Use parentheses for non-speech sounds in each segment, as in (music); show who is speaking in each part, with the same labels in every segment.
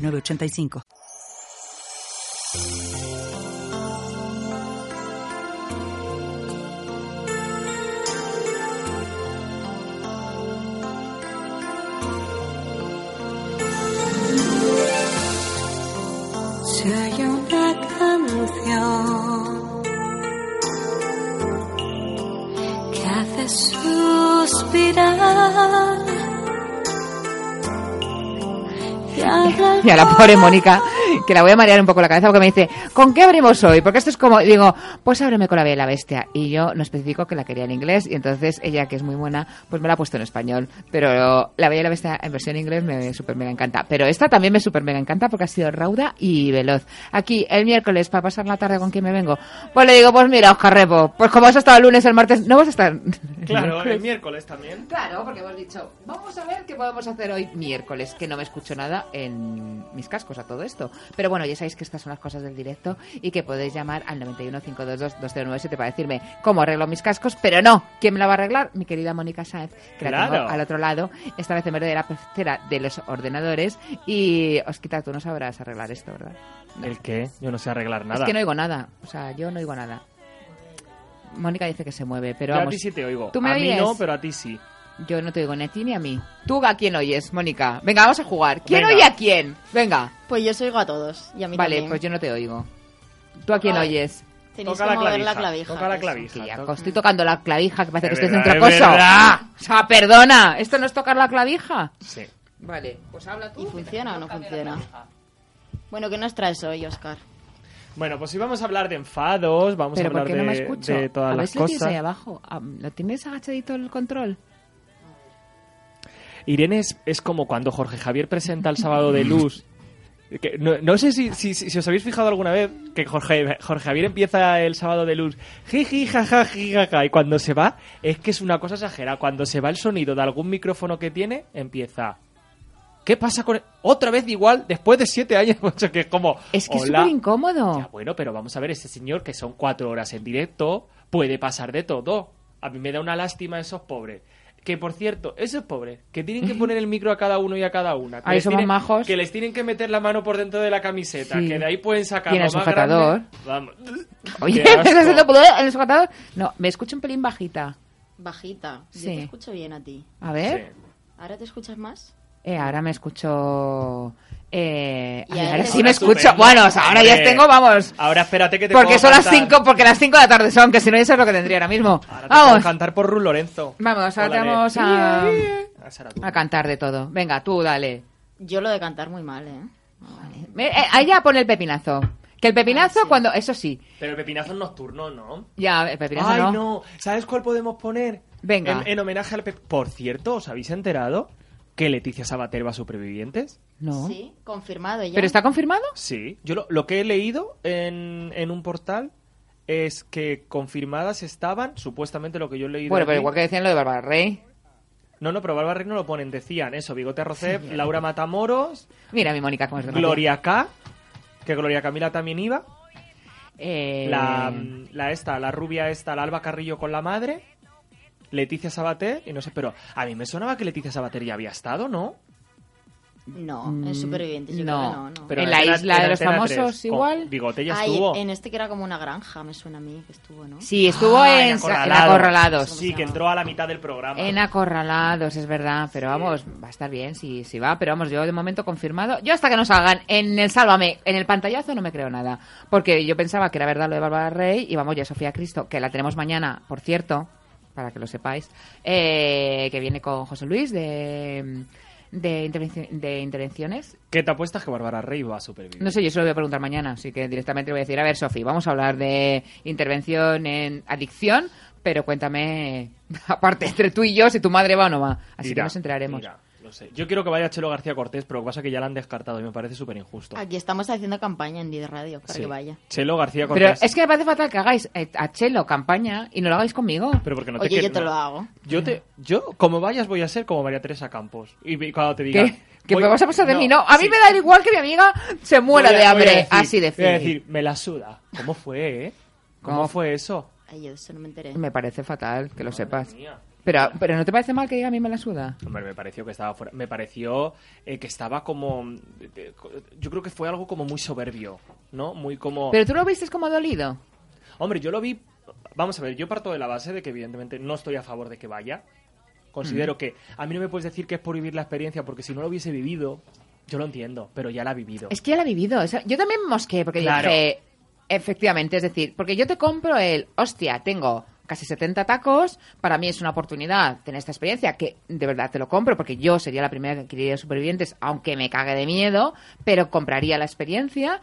Speaker 1: 906985.
Speaker 2: Si hay una canción que hace suspirar y
Speaker 3: a la pobre Mónica, (laughs) que la voy a marear un poco la cabeza porque me dice, ¿con qué abrimos hoy? Porque esto es como, digo, pues ábreme con la Bella y la Bestia. Y yo no especifico que la quería en inglés y entonces ella, que es muy buena, pues me la ha puesto en español. Pero la Bella y la Bestia en versión inglés me super mega encanta. Pero esta también me super mega encanta porque ha sido rauda y veloz. Aquí, el miércoles, para pasar la tarde con quién me vengo. Pues le digo, pues mira, Oscar Repo, pues como has estado el lunes, el martes, no vas a estar... (laughs)
Speaker 4: Claro, el miércoles también.
Speaker 3: Claro, porque hemos dicho, vamos a ver qué podemos hacer hoy miércoles, que no me escucho nada en mis cascos a todo esto. Pero bueno, ya sabéis que estas son las cosas del directo y que podéis llamar al 91 522 2097 para decirme cómo arreglo mis cascos, pero no, ¿quién me la va a arreglar? Mi querida Mónica Sáenz, que la
Speaker 4: Claro.
Speaker 3: tengo al otro lado, esta vez en vez de la pecera de los ordenadores. Y Osquita, tú no sabrás arreglar esto, ¿verdad?
Speaker 4: ¿El qué? Yo no sé arreglar nada.
Speaker 3: Es que no oigo nada, o sea, yo no oigo nada. Mónica dice que se mueve, pero
Speaker 4: Yo a ti sí te oigo.
Speaker 3: ¿Tú me
Speaker 4: a mí no, pero a ti sí.
Speaker 3: Yo no te oigo ni a ti ni a mí. ¿Tú a quién oyes, Mónica? Venga, vamos a jugar. ¿Quién
Speaker 4: Venga.
Speaker 3: oye a quién? Venga.
Speaker 5: Pues yo os oigo a todos. Y a mí
Speaker 3: Vale,
Speaker 5: también.
Speaker 3: pues yo no te oigo. ¿Tú a quién
Speaker 5: Ay.
Speaker 3: oyes?
Speaker 5: Tenéis
Speaker 4: Toca
Speaker 5: que
Speaker 4: la
Speaker 5: mover
Speaker 4: clavija.
Speaker 5: la clavija.
Speaker 4: Toca la clavija.
Speaker 3: Estoy tocando la clavija, que parece que
Speaker 4: Es
Speaker 3: estoy
Speaker 4: verdad,
Speaker 3: dentro
Speaker 4: es
Speaker 3: acoso.
Speaker 4: verdad.
Speaker 3: O sea, perdona, ¿esto no es tocar la clavija?
Speaker 4: Sí.
Speaker 3: Vale, pues habla tú.
Speaker 5: ¿Y funciona o no funciona? Bueno, ¿qué nos traes hoy, Oscar?
Speaker 4: Bueno, pues si vamos a hablar de enfados, vamos
Speaker 3: Pero
Speaker 4: a
Speaker 3: ¿por
Speaker 4: hablar
Speaker 3: qué no me
Speaker 4: de, de todas
Speaker 3: a ver
Speaker 4: las
Speaker 3: si lo tienes ahí
Speaker 4: cosas.
Speaker 3: abajo. Ah, ¿Lo tienes agachadito el control?
Speaker 4: Irene es, es como cuando Jorge Javier presenta el sábado de luz. Que no, no sé si, si, si os habéis fijado alguna vez que Jorge, Jorge Javier empieza el sábado de luz, jiji, jaja, y cuando se va, es que es una cosa exagerada. Cuando se va el sonido de algún micrófono que tiene, empieza. ¿Qué pasa con.? Otra vez igual, después de siete años, (laughs) que es como.
Speaker 3: Es que es súper incómodo.
Speaker 4: Ya, bueno, pero vamos a ver, ese señor que son cuatro horas en directo, puede pasar de todo. A mí me da una lástima esos pobres. Que por cierto, esos pobres, que tienen que poner el micro a cada uno y a cada una. Que
Speaker 3: Ahí
Speaker 4: les
Speaker 3: somos
Speaker 4: tienen-
Speaker 3: majos.
Speaker 4: Que les tienen que meter la mano por dentro de la camiseta.
Speaker 3: Sí.
Speaker 4: Que de ahí pueden sacar
Speaker 3: Y en
Speaker 4: lo
Speaker 3: el
Speaker 4: más
Speaker 3: sujetador.
Speaker 4: grande. Vamos.
Speaker 3: Oye,
Speaker 4: Qué
Speaker 3: ¿me estás
Speaker 4: asco.
Speaker 3: haciendo pudor en el sujetador? No, me escucho un pelín bajita.
Speaker 5: Bajita. Yo
Speaker 3: Sí.
Speaker 5: te escucho bien a ti.
Speaker 3: A ver.
Speaker 4: Sí.
Speaker 5: ¿Ahora te escuchas más?
Speaker 3: Eh, ahora me escucho. Eh,
Speaker 5: ahora
Speaker 3: ahora
Speaker 5: te
Speaker 3: sí me escucho.
Speaker 4: estupendo.
Speaker 3: Bueno, o sea, ahora ya tengo, vamos.
Speaker 4: Ahora espérate que te
Speaker 3: Porque
Speaker 4: puedo
Speaker 3: son las
Speaker 4: cantar.
Speaker 3: 5, porque las 5 de la tarde son, que si no eso es lo que tendría ahora mismo.
Speaker 4: Ahora te
Speaker 3: Vamos,
Speaker 4: cantar por Ru Lorenzo.
Speaker 3: vamos, ahora te vamos a, a cantar de todo. Venga, tú, dale.
Speaker 5: Yo lo de cantar muy mal, ¿eh?
Speaker 3: Me- eh, ahí ya pone el pepinazo. Que el pepinazo
Speaker 5: Ah, sí.
Speaker 3: cuando, eso sí,
Speaker 4: Pero el pepinazo es nocturno, ¿no?
Speaker 3: ya, el pepinazo
Speaker 4: Ay,
Speaker 3: no.
Speaker 4: no. ¿Sabes cuál podemos poner?
Speaker 3: Venga.
Speaker 4: En, en homenaje al Pep. Por cierto, ¿os habéis enterado que Leticia Sabater va a Supervivientes?
Speaker 3: No.
Speaker 5: Sí, confirmado ya.
Speaker 3: ¿Pero está confirmado?
Speaker 4: Sí. Yo lo, lo que he leído en, en un portal es que confirmadas estaban, supuestamente lo que yo he leído.
Speaker 3: Bueno, pero
Speaker 4: aquí-
Speaker 3: igual que decían lo de Bárbara Rey.
Speaker 4: No, no, pero Bárbara Rey no lo ponen. Decían eso, Bigote Rocef, Laura Matamoros,
Speaker 3: Mira mi Mónica cómo es
Speaker 4: Gloria K, que Gloria Camila también iba.
Speaker 3: Eh,
Speaker 4: La, la esta, la rubia esta, la Alba Carrillo con la madre. Leticia Sabater, y no sé, pero a mí me sonaba que Leticia Sabater ya había estado, ¿no?
Speaker 5: No, en Supervivientes yo
Speaker 3: no.
Speaker 5: creo que no, no.
Speaker 4: Pero
Speaker 3: ¿En la isla de los famosos
Speaker 4: 3,
Speaker 3: igual?
Speaker 4: Bigote ya
Speaker 5: Ay,
Speaker 4: estuvo.
Speaker 5: en este que era como una granja, me suena a mí que estuvo, ¿no?
Speaker 3: Sí, estuvo
Speaker 4: Ah,
Speaker 3: en, en Acorralados.
Speaker 4: Sí, que entró a la mitad del programa.
Speaker 3: En Acorralados, es verdad, pero vamos, va a estar bien si, si va, pero vamos, yo de momento confirmado. Yo hasta que no salgan en el Sálvame, en el pantallazo no me creo nada, porque yo pensaba que era verdad lo de Bárbara Rey y vamos, ya Sofía Cristo, que la tenemos mañana, por cierto, para que lo sepáis, eh, que viene con José Luis de, de, intervenci- de intervenciones.
Speaker 4: ¿Qué te apuestas que Bárbara Rey va a supervivir?
Speaker 3: No sé, yo se lo voy a preguntar mañana, así que directamente le voy a decir, a ver, Sofi, vamos a hablar de intervención en adicción, pero cuéntame, (laughs) aparte, entre tú y yo, si tu madre va o no va. Así que nos enteraremos.
Speaker 4: mira, No sé. Yo quiero que vaya Chelo García Cortés, pero lo que pasa es que ya la han descartado y me parece súper injusto.
Speaker 5: Aquí estamos haciendo campaña en 10 Radio para
Speaker 4: Sí.
Speaker 5: que vaya.
Speaker 4: Chelo García
Speaker 3: Pero
Speaker 4: Cortés.
Speaker 3: es que me parece fatal que hagáis eh, a Chelo campaña y no lo hagáis conmigo.
Speaker 4: Pero porque no te
Speaker 5: Oye,
Speaker 4: quiero-
Speaker 5: yo te
Speaker 4: no.
Speaker 5: lo hago.
Speaker 4: Yo te, yo como vayas voy a ser como María Teresa Campos. Y cuando te diga
Speaker 3: ¿Qué? ¿Que
Speaker 4: voy-
Speaker 3: me vas a pasar de
Speaker 4: No,
Speaker 3: mí? No, a mí
Speaker 4: sí.
Speaker 3: me da igual que mi amiga se muera
Speaker 4: Voy a-
Speaker 3: de
Speaker 4: voy
Speaker 3: hambre.
Speaker 4: decir-
Speaker 3: así de
Speaker 4: Voy a
Speaker 3: fin.
Speaker 4: decir, me la suda. ¿Cómo fue, eh? ¿Cómo,
Speaker 3: ¿Cómo?
Speaker 4: fue eso?
Speaker 5: Ay, yo eso no me enteré.
Speaker 3: Me parece fatal que lo sepas.
Speaker 4: mía.
Speaker 3: Pero, pero ¿no te parece mal que diga a mí me la suda?
Speaker 4: Hombre, me pareció que estaba fuera. Me pareció eh, que estaba como. eh, Yo creo que fue algo como muy soberbio, ¿no? Muy como.
Speaker 3: ¿Pero tú lo viste como dolido?
Speaker 4: Hombre, yo lo vi. Vamos a ver, yo parto de la base de que, evidentemente, no estoy a favor de que vaya. Considero que a mí no me puedes decir que es por vivir la experiencia, porque si no lo hubiese vivido, yo lo entiendo, pero ya la ha vivido.
Speaker 3: Es que ya la he vivido. o sea, yo también mosqué porque
Speaker 4: Claro.
Speaker 3: dije, efectivamente, es decir, porque yo te compro el, hostia, tengo casi 70 tacos, para mí es una oportunidad tener esta experiencia, que de verdad te lo compro, porque yo sería la primera que adquiriría supervivientes, aunque me cague de miedo, pero compraría la experiencia.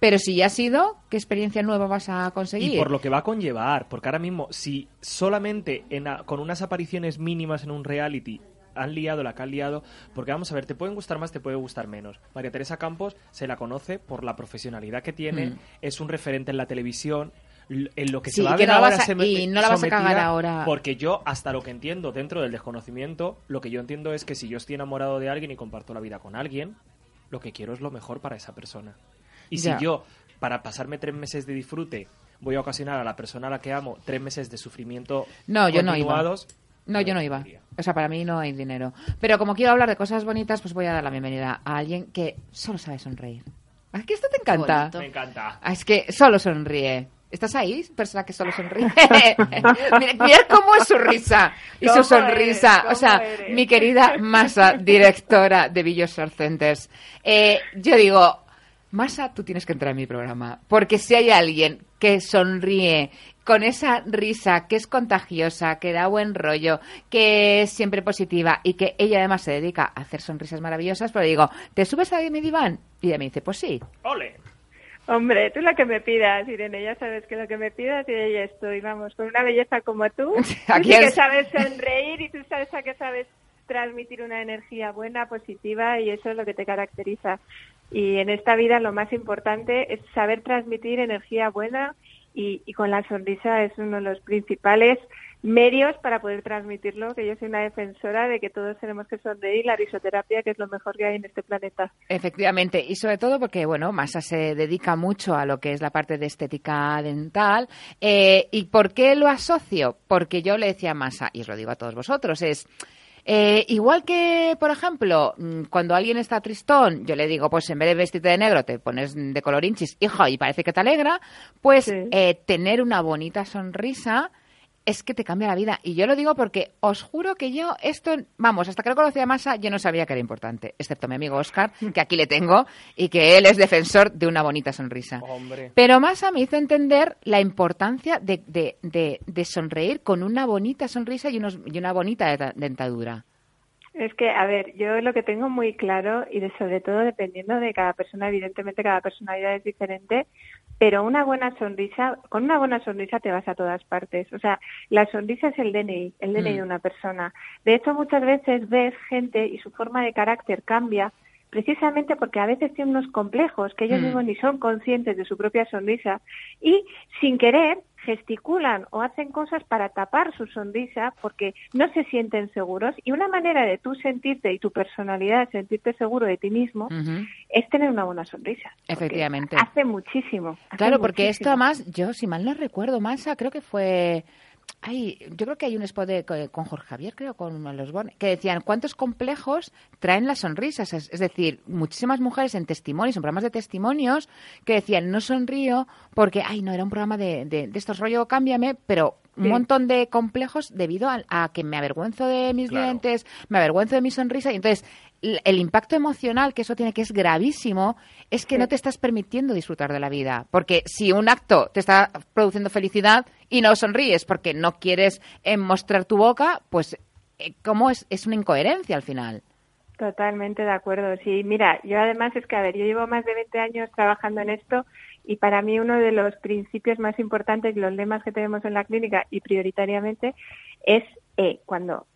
Speaker 3: Pero si ya has ido, ¿qué experiencia nueva vas a conseguir?
Speaker 4: Y por lo que va a conllevar, porque ahora mismo, si solamente en a- con unas apariciones mínimas en un reality han liado la que han liado, porque vamos a ver, te pueden gustar más, te puede gustar menos. María Teresa Campos se la conoce por la profesionalidad que tiene,
Speaker 3: Mm.
Speaker 4: es un referente en la televisión. En lo que
Speaker 3: Sí,
Speaker 4: se va a ver
Speaker 3: no la
Speaker 4: ahora
Speaker 3: vas a-
Speaker 4: se me-
Speaker 3: y no la vas a cagar ahora.
Speaker 4: Porque yo, hasta lo que entiendo dentro del desconocimiento, lo que yo entiendo es que si yo estoy enamorado de alguien y comparto la vida con alguien, lo que quiero es lo mejor para esa persona. Y
Speaker 3: Ya.
Speaker 4: si yo, para pasarme tres meses de disfrute, voy a ocasionar a la persona a la que amo tres meses de sufrimiento
Speaker 3: No, yo no iba. No, yo no
Speaker 4: me
Speaker 3: iba. O sea, para mí no hay dinero. Pero como quiero hablar de cosas bonitas, pues voy a dar la bienvenida a alguien que solo sabe sonreír. ¿A que esto te encanta?
Speaker 4: Me encanta.
Speaker 3: Ah, es que solo sonríe. ¿Estás ahí, persona que solo sonríe? (laughs) Mirad mira cómo es su risa y su
Speaker 6: ¿Cómo
Speaker 3: sonrisa.
Speaker 6: eres?
Speaker 3: O sea, mi querida Masa, directora de Short Centers. Eh, yo digo, Masa, tú tienes que entrar en mi programa. Porque si hay alguien que sonríe con esa risa que es contagiosa, que da buen rollo, que es siempre positiva y que ella además se dedica a hacer sonrisas maravillosas, pero digo, ¿te subes a mi diván? Y ella me dice, pues sí.
Speaker 4: ¡Ole!
Speaker 6: Hombre, tú lo que me pidas, Irene, ya sabes que lo que me pidas y ahí estoy, vamos, con una belleza como tú. (laughs) Tú
Speaker 3: Aquí
Speaker 6: sí que
Speaker 3: es-
Speaker 6: sabes sonreír y tú sabes a que sabes transmitir una energía buena, positiva y eso es lo que te caracteriza. Y en esta vida lo más importante es saber transmitir energía buena y, y con la sonrisa es uno de los principales medios para poder transmitirlo, que yo soy una defensora de que todos tenemos que sonreír, la risoterapia, que es lo mejor que hay en este planeta.
Speaker 3: Efectivamente, y sobre todo porque, bueno, Masa se dedica mucho a lo que es la parte de estética dental. Eh, ¿Y por qué lo asocio? Porque yo le decía a Masa, y os lo digo a todos vosotros, es... eh, igual que, por ejemplo, mm, cuando alguien está tristón, yo le digo, pues en vez de vestirte de negro, te pones de color hinchis, hijo, y parece que te alegra, pues
Speaker 6: Sí.
Speaker 3: eh, tener una bonita sonrisa es que te cambia la vida. Y yo lo digo porque os juro que yo esto, vamos, hasta que lo conocí a Masa, yo no sabía que era importante, excepto mi amigo Oscar, (laughs) que aquí le tengo, y que él es defensor de una bonita sonrisa.
Speaker 4: Hombre.
Speaker 3: Pero Masa me hizo entender la importancia de, de, de, de sonreír con una bonita sonrisa y, unos, y una bonita denta- dentadura.
Speaker 6: Es que, a ver, yo lo que tengo muy claro y de, sobre todo dependiendo de cada persona, evidentemente cada personalidad es diferente, pero una buena sonrisa, con una buena sonrisa te vas a todas partes. O sea, la sonrisa es el DNI, el DNI
Speaker 3: Mm.
Speaker 6: de una persona. De hecho, muchas veces ves gente y su forma de carácter cambia precisamente porque a veces tienen unos complejos que ellos
Speaker 3: Mm.
Speaker 6: mismos ni son conscientes de su propia sonrisa y sin querer gesticulan o hacen cosas para tapar su sonrisa porque no se sienten seguros y una manera de tú sentirte y tu personalidad sentirte seguro de ti mismo es tener una buena sonrisa.
Speaker 3: Efectivamente.
Speaker 6: Hace muchísimo. hace
Speaker 3: Claro, porque esto además, yo si mal no recuerdo, Masa, creo que fue... Ay, yo creo que hay un spot de- con Jorge Javier, creo, con los Borne, que decían cuántos complejos traen las sonrisas. Es, es decir, muchísimas mujeres en testimonios, en programas de testimonios, que decían no sonrío porque, ay, no, era un programa de, de, de estos rollo cámbiame, pero un
Speaker 6: Sí.
Speaker 3: montón de complejos debido a, a que me avergüenzo de mis
Speaker 4: Claro.
Speaker 3: dientes, me avergüenzo de mi sonrisa y entonces el impacto emocional que eso tiene que es gravísimo es que
Speaker 6: Sí.
Speaker 3: no te estás permitiendo disfrutar de la vida porque si un acto te está produciendo felicidad y no sonríes porque no quieres eh, mostrar tu boca pues eh, cómo es es una incoherencia al final
Speaker 6: Totalmente de acuerdo. Sí, mira, yo además es que, a ver, yo llevo más de 20 años trabajando en esto y para mí uno de los principios más importantes y los lemas que tenemos en la clínica y prioritariamente es eh, cuando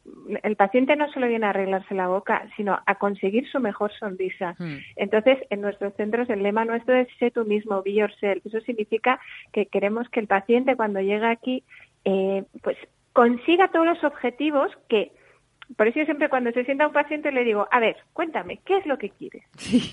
Speaker 6: el paciente no solo viene a arreglarse la boca, sino a conseguir su mejor sonrisa.
Speaker 3: Mm.
Speaker 6: Entonces, en nuestros centros el lema nuestro es sé tú mismo, be yourself. Eso significa que queremos que el paciente cuando llega aquí, eh, pues consiga todos los objetivos que por eso yo siempre cuando se sienta un paciente le digo, a ver, cuéntame, ¿qué es lo que quieres?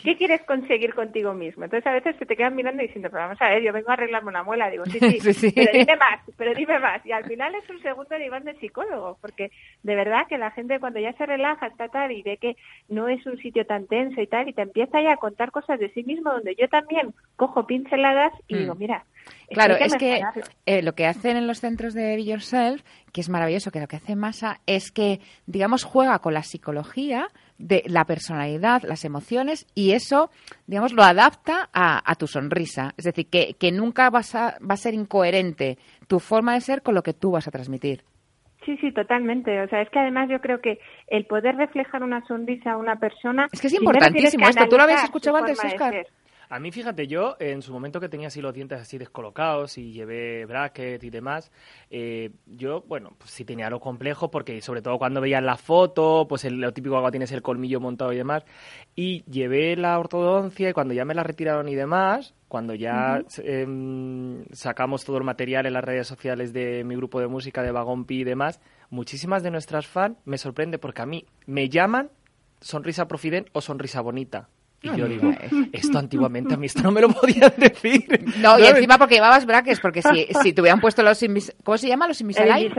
Speaker 6: ¿Qué quieres conseguir contigo mismo? Entonces a veces se te quedan mirando y diciendo, pero vamos a ver, yo vengo a arreglarme una muela. Digo, sí, sí, (laughs)
Speaker 3: Sí, sí.
Speaker 6: pero dime más, pero dime más. Y al final es un segundo nivel de psicólogo, porque de verdad que la gente cuando ya se relaja, está tal, y ve que no es un sitio tan tenso y tal, y te empieza ya a contar cosas de sí mismo, donde yo también cojo pinceladas y
Speaker 3: Mm.
Speaker 6: digo, mira,
Speaker 3: Claro, es que eh, lo que hacen en los centros de Be Yourself, que es maravilloso, que lo que hace Masa es que, digamos, juega con la psicología de la personalidad, las emociones, y eso, digamos, lo adapta a, a tu sonrisa. Es decir, que, que nunca vas a, va a ser incoherente tu forma de ser con lo que tú vas a transmitir.
Speaker 6: Sí, sí, totalmente. O sea, es que además yo creo que el poder reflejar una sonrisa a una persona...
Speaker 3: Es que es importantísimo esto. ¿Tú lo habías escuchado antes,
Speaker 6: ser.
Speaker 4: A mí, fíjate, yo en su momento que tenía así los dientes así descolocados y llevé bracket y demás, eh, yo, bueno, pues sí tenía lo complejo porque sobre todo cuando veías la foto, pues el, lo típico cuando tienes el colmillo montado y demás, y llevé la ortodoncia y cuando ya me la retiraron y demás, cuando ya em, sacamos todo el material en las redes sociales de mi grupo de música, de Vagón Pi y demás, muchísimas de nuestras fans me sorprende porque a mí me llaman sonrisa profiden o sonrisa bonita. Y yo digo, esto antiguamente a mí esto no me lo podían decir.
Speaker 3: No, y encima porque llevabas brackets, porque si, si te hubieran puesto los. ¿Cómo se llama? Los
Speaker 6: El
Speaker 3: Invisalign.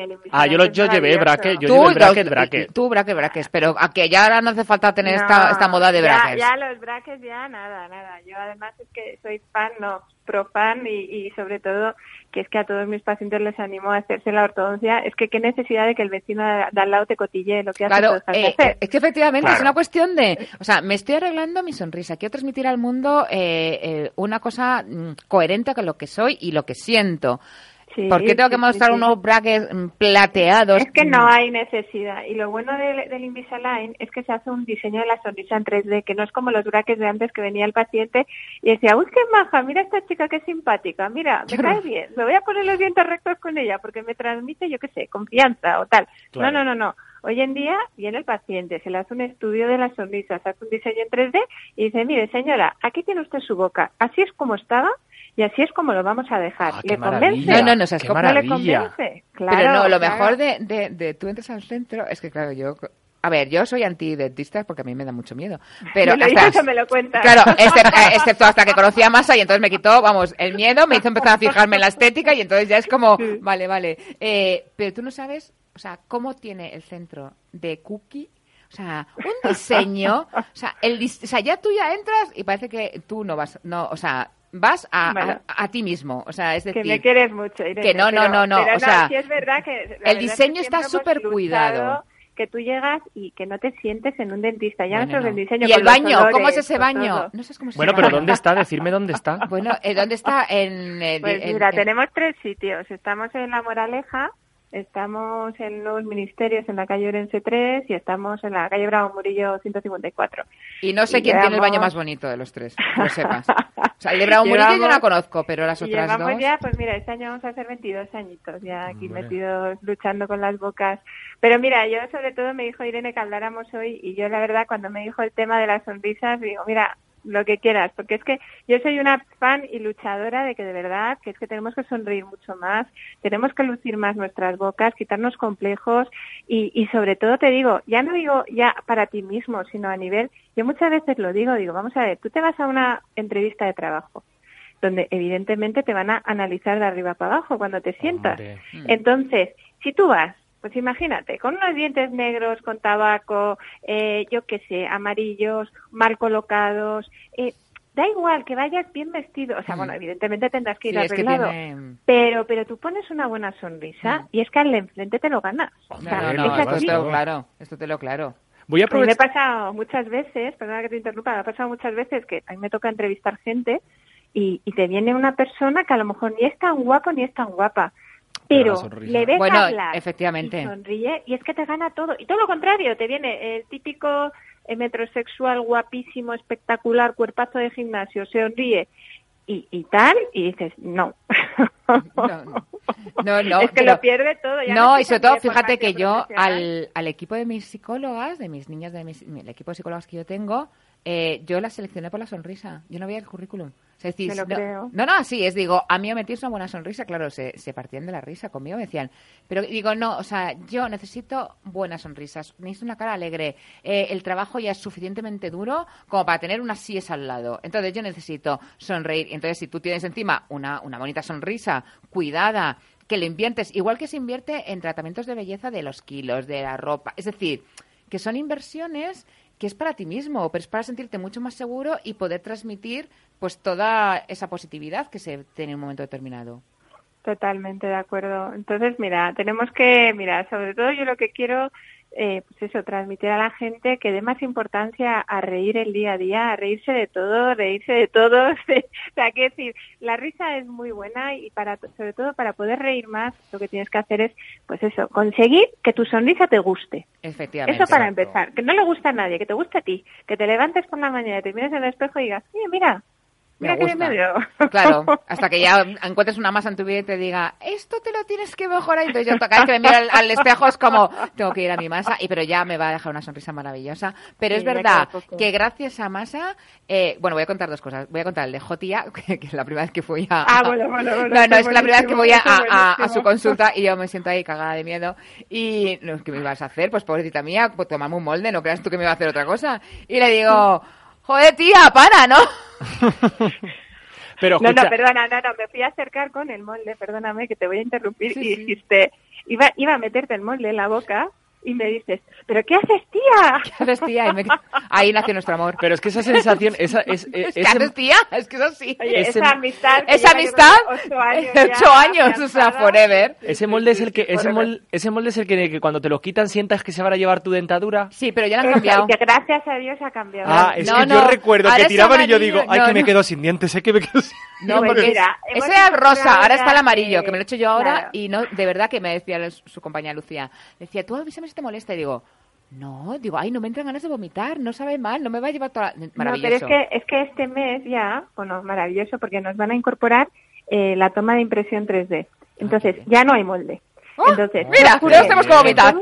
Speaker 6: El
Speaker 4: Ah, yo, lo, yo llevé bracket, yo llevé el bracket, bracket.
Speaker 3: Tú, bracket, brackets. Pero a que ya ahora no hace falta tener esta,
Speaker 6: No,
Speaker 3: esta moda de
Speaker 6: ya-
Speaker 3: brackets.
Speaker 6: Ya, los brackets, ya nada, nada. Yo además es que soy fan, no, pro fan y, y sobre todo que es que a todos mis pacientes les animo a hacerse la ortodoncia. Es que qué necesidad de que el vecino de, de al lado te cotille lo que haces
Speaker 3: Claro, eh,
Speaker 6: hacer.
Speaker 3: es que efectivamente es una cuestión de, o sea, me estoy arreglando mi sonrisa, quiero transmitir al mundo eh, eh, una cosa mm, coherente con lo que soy y lo que siento.
Speaker 6: Sí,
Speaker 3: ¿Por qué tengo que mostrar
Speaker 6: sí, sí.
Speaker 3: unos brackets mm, plateados?
Speaker 6: Es que no hay necesidad. Y lo bueno del, del Invisalign es que se hace un diseño de la sonrisa en 3D, que no es como los brackets de antes que venía el paciente y decía, uy, qué maja, mira esta chica qué simpática, mira, me
Speaker 3: Qué
Speaker 6: cae bien, me voy a poner los dientes rectos con ella porque me transmite, yo qué sé, confianza o tal.
Speaker 4: Claro.
Speaker 6: No, no, no, no. Hoy en día viene el paciente, se le hace un estudio de la sonrisa, se hace un diseño en 3D y dice, mire, señora, aquí tiene usted su boca, así es como estaba y así es como lo vamos a dejar.
Speaker 4: Ah,
Speaker 6: ¿Le convence?
Speaker 3: No, no, no, seas
Speaker 6: ¿No le convence?
Speaker 3: Pero
Speaker 6: Claro,
Speaker 3: no, lo
Speaker 6: claro.
Speaker 3: mejor de, de, de tú entras al centro es que, claro, yo... A ver, yo soy antidentista porque a mí me da mucho miedo. Pero
Speaker 6: Me lo
Speaker 3: hasta-
Speaker 6: dices o me lo cuentas.
Speaker 3: Claro, eh, excepto hasta que conocí a Masa y entonces me quitó, vamos, el miedo, me hizo empezar a fijarme en la estética y entonces ya es como, vale, vale. Eh, pero tú no sabes, o sea, cómo tiene el centro de Cookie, o sea, un diseño, o sea, el, dis- o sea, ya tú ya entras y parece que tú no vas, no, o sea, vas a, a-
Speaker 6: Bueno.
Speaker 3: a, ti mismo, o sea, es
Speaker 6: que
Speaker 3: decir,
Speaker 6: me quieres mucho. Irene,
Speaker 3: que no, no,
Speaker 6: pero-
Speaker 3: no, no,
Speaker 6: pero
Speaker 3: o sea,
Speaker 6: sí es verdad que
Speaker 3: el
Speaker 6: verdad es que
Speaker 3: diseño está súper cuidado.
Speaker 6: Que tú llegas y que no te sientes en un dentista. Ya
Speaker 3: Bueno,
Speaker 6: no
Speaker 3: no.
Speaker 6: el diseño.
Speaker 3: y el baño, ¿cómo
Speaker 6: olores,
Speaker 3: es ese baño?
Speaker 6: todo.
Speaker 3: No sé cómo se
Speaker 4: Bueno,
Speaker 3: llama.
Speaker 4: pero ¿dónde está? Decirme dónde está.
Speaker 3: Bueno, eh, ¿dónde está? En, el-
Speaker 6: Pues
Speaker 3: en-
Speaker 6: mira,
Speaker 3: en-
Speaker 6: tenemos tres sitios. Estamos en La Moraleja, estamos en los ministerios en la calle Orense 3 y estamos en la calle Bravo Murillo 154.
Speaker 3: Y no sé
Speaker 6: Y
Speaker 3: quién tiene el baño
Speaker 6: llevamos-
Speaker 3: más bonito de los tres, lo sepas. (laughs) O sea, el de Bravo Murillo yo no la
Speaker 6: Llevamos-
Speaker 3: conozco, pero las otras
Speaker 6: llevamos
Speaker 3: dos...
Speaker 6: ya, pues mira, este año vamos a hacer 22 añitos ya aquí
Speaker 4: Hombre.
Speaker 6: metidos luchando con las bocas. Pero mira, yo sobre todo me dijo Irene que habláramos hoy y yo la verdad cuando me dijo el tema de las sonrisas digo, mira, lo que quieras, porque es que yo soy una fan y luchadora de que de verdad, que es que tenemos que sonreír mucho más, tenemos que lucir más nuestras bocas, quitarnos complejos y, y sobre todo te digo, ya no digo ya para ti mismo, sino a nivel, yo muchas veces lo digo, digo, vamos a ver, tú te vas a una entrevista de trabajo donde evidentemente te van a analizar de arriba para abajo cuando te sientas. Entonces, si tú vas, pues imagínate, con unos dientes negros, con tabaco, eh, yo qué sé, amarillos, mal colocados, eh, da igual que vayas bien vestido, o sea,
Speaker 3: Mm.
Speaker 6: bueno, evidentemente tendrás que ir
Speaker 3: Sí, es que
Speaker 6: arreglado,
Speaker 3: tiene...
Speaker 6: pero pero tú pones una buena sonrisa
Speaker 3: Mm.
Speaker 6: y es que al de enfrente te lo ganas. O
Speaker 3: No,
Speaker 6: sea,
Speaker 3: no,
Speaker 6: es
Speaker 3: esto te lo claro, esto te lo claro.
Speaker 4: Voy a
Speaker 6: A mí me ha
Speaker 4: aprovechar.
Speaker 6: pasado muchas veces, perdona que te interrumpa, me ha pasado muchas veces que a mí me toca entrevistar gente y, y te viene una persona que a lo mejor ni es tan guapo ni es tan guapa,
Speaker 4: Pero
Speaker 6: le ves
Speaker 3: Bueno,
Speaker 6: hablar
Speaker 3: efectivamente.
Speaker 6: y sonríe y es que te gana todo. Y todo lo contrario, te viene el típico eh, metrosexual guapísimo, espectacular, cuerpazo de gimnasio, se sonríe y, y tal, y dices, no.
Speaker 3: No, no, (laughs) no,
Speaker 6: es que
Speaker 3: pero-
Speaker 6: lo pierde todo. ya
Speaker 3: No, y sobre todo,
Speaker 6: de
Speaker 3: fíjate que yo al, al equipo de mis psicólogas, de mis niñas, de mis, el equipo de psicólogas que yo tengo, eh, yo las seleccioné por la sonrisa. Yo no veía el currículum. Es decir,
Speaker 6: Me lo
Speaker 3: no,
Speaker 6: creo.
Speaker 3: no, no, así es. Digo, a mí me metís una buena sonrisa. Claro, se, se partían de la risa conmigo. Me decían, pero digo, no, o sea, yo necesito buenas sonrisas. Necesito una cara alegre. Eh, el trabajo ya es suficientemente duro como para tener unas síes al lado. Entonces yo necesito sonreír. Entonces, si tú tienes encima una, una bonita sonrisa, cuidada, que lo inviertes, igual que se invierte en tratamientos de belleza de los kilos, de la ropa. Es decir, que son inversiones que es para ti mismo, pero es para sentirte mucho más seguro y poder transmitir pues toda esa positividad que se tiene en un momento determinado.
Speaker 6: Totalmente de acuerdo. Entonces, mira, tenemos que, mira, sobre todo yo lo que quiero, eh, pues eso, transmitir a la gente que dé más importancia a reír el día a día, a reírse de todo, reírse de todos. (laughs) o sea, que decir, la risa es muy buena y para, sobre todo para poder reír más, lo que tienes que hacer es, pues eso, conseguir que tu sonrisa te guste.
Speaker 3: Efectivamente.
Speaker 6: Eso para empezar, que no le gusta a nadie, que te guste a ti, que te levantes por la mañana, te mires en el espejo y digas, oye, mira,
Speaker 3: Me
Speaker 6: mira que
Speaker 3: gusta.
Speaker 6: veo.
Speaker 3: Claro, (laughs) hasta que ya encuentres una masa en tu vida y te diga, esto te lo tienes que mejorar. Y entonces yo cada vez que me miro al, al espejo es como, tengo que ir a mi masa, y pero ya me va a dejar una sonrisa maravillosa. Pero
Speaker 6: Sí,
Speaker 3: es verdad que gracias a masa, eh, bueno, voy a contar dos cosas. Voy a contar el de Jotía, (laughs) que, que es la primera vez que fui a...
Speaker 6: Ah, bueno, bueno, bueno,
Speaker 3: No, no, es la primera vez que voy a, a- su consulta y yo me siento ahí cagada de miedo. Y, no, ¿qué me ibas a hacer? Pues pobrecita mía, pues tomame un molde, no creas tú que me iba a hacer otra cosa. Y le digo, joder, tía, para, ¿no? (laughs)
Speaker 4: Pero (laughs)
Speaker 6: No,
Speaker 4: escucha,
Speaker 6: no, perdona, no, no, me fui a acercar con el molde, perdóname que te voy a interrumpir
Speaker 3: Sí,
Speaker 6: y
Speaker 3: sí.
Speaker 6: dijiste, iba, iba a meterte el molde en la boca y me dices, ¿pero qué haces, tía? (laughs)
Speaker 3: ¿Qué haces, tía? Y me- Ahí nació nuestro amor.
Speaker 4: pero es que esa sensación, esa, es, (laughs)
Speaker 3: ¿Qué
Speaker 4: ese-
Speaker 3: haces, tía? Es que eso sí.
Speaker 6: Oye,
Speaker 4: Ese-
Speaker 6: esa amistad.
Speaker 3: Esa amistad,
Speaker 6: ocho años,
Speaker 3: ocho años, o sea, forever.
Speaker 6: Sí,
Speaker 4: ese
Speaker 6: sí,
Speaker 4: molde es el que,
Speaker 6: sí,
Speaker 4: ese molde, ese molde es el que, que cuando te lo quitan sientas que se van a llevar tu dentadura.
Speaker 3: Sí, pero ya la han cambiado.
Speaker 6: y que gracias a Dios ha cambiado.
Speaker 4: Ah, es
Speaker 3: No,
Speaker 4: que
Speaker 3: no,
Speaker 4: yo recuerdo que
Speaker 3: es
Speaker 4: tiraban y yo digo, ay,
Speaker 3: No,
Speaker 4: que me quedo sin dientes, sé que me quedo sin
Speaker 3: No, porque
Speaker 6: mira,
Speaker 3: es- ese era el rosa, ahora está el amarillo, que me lo he hecho yo ahora
Speaker 6: claro.
Speaker 3: y no, de verdad que me decía su compañera Lucía, decía, tú avísame si te molesta y digo, no, digo, ay, no me entran ganas de vomitar, no sabe mal, no me va a llevar toda la...
Speaker 6: No,
Speaker 3: Maravilloso.
Speaker 6: pero es que, es que este mes ya, bueno, maravilloso, porque nos van a incorporar eh, la toma de impresión 3D. Entonces,
Speaker 3: bien.
Speaker 6: ya no hay molde.
Speaker 3: ¡Oh!
Speaker 6: Entonces,
Speaker 3: Mira,
Speaker 6: ¿qué ocurre?
Speaker 3: todos tenemos que vomitar.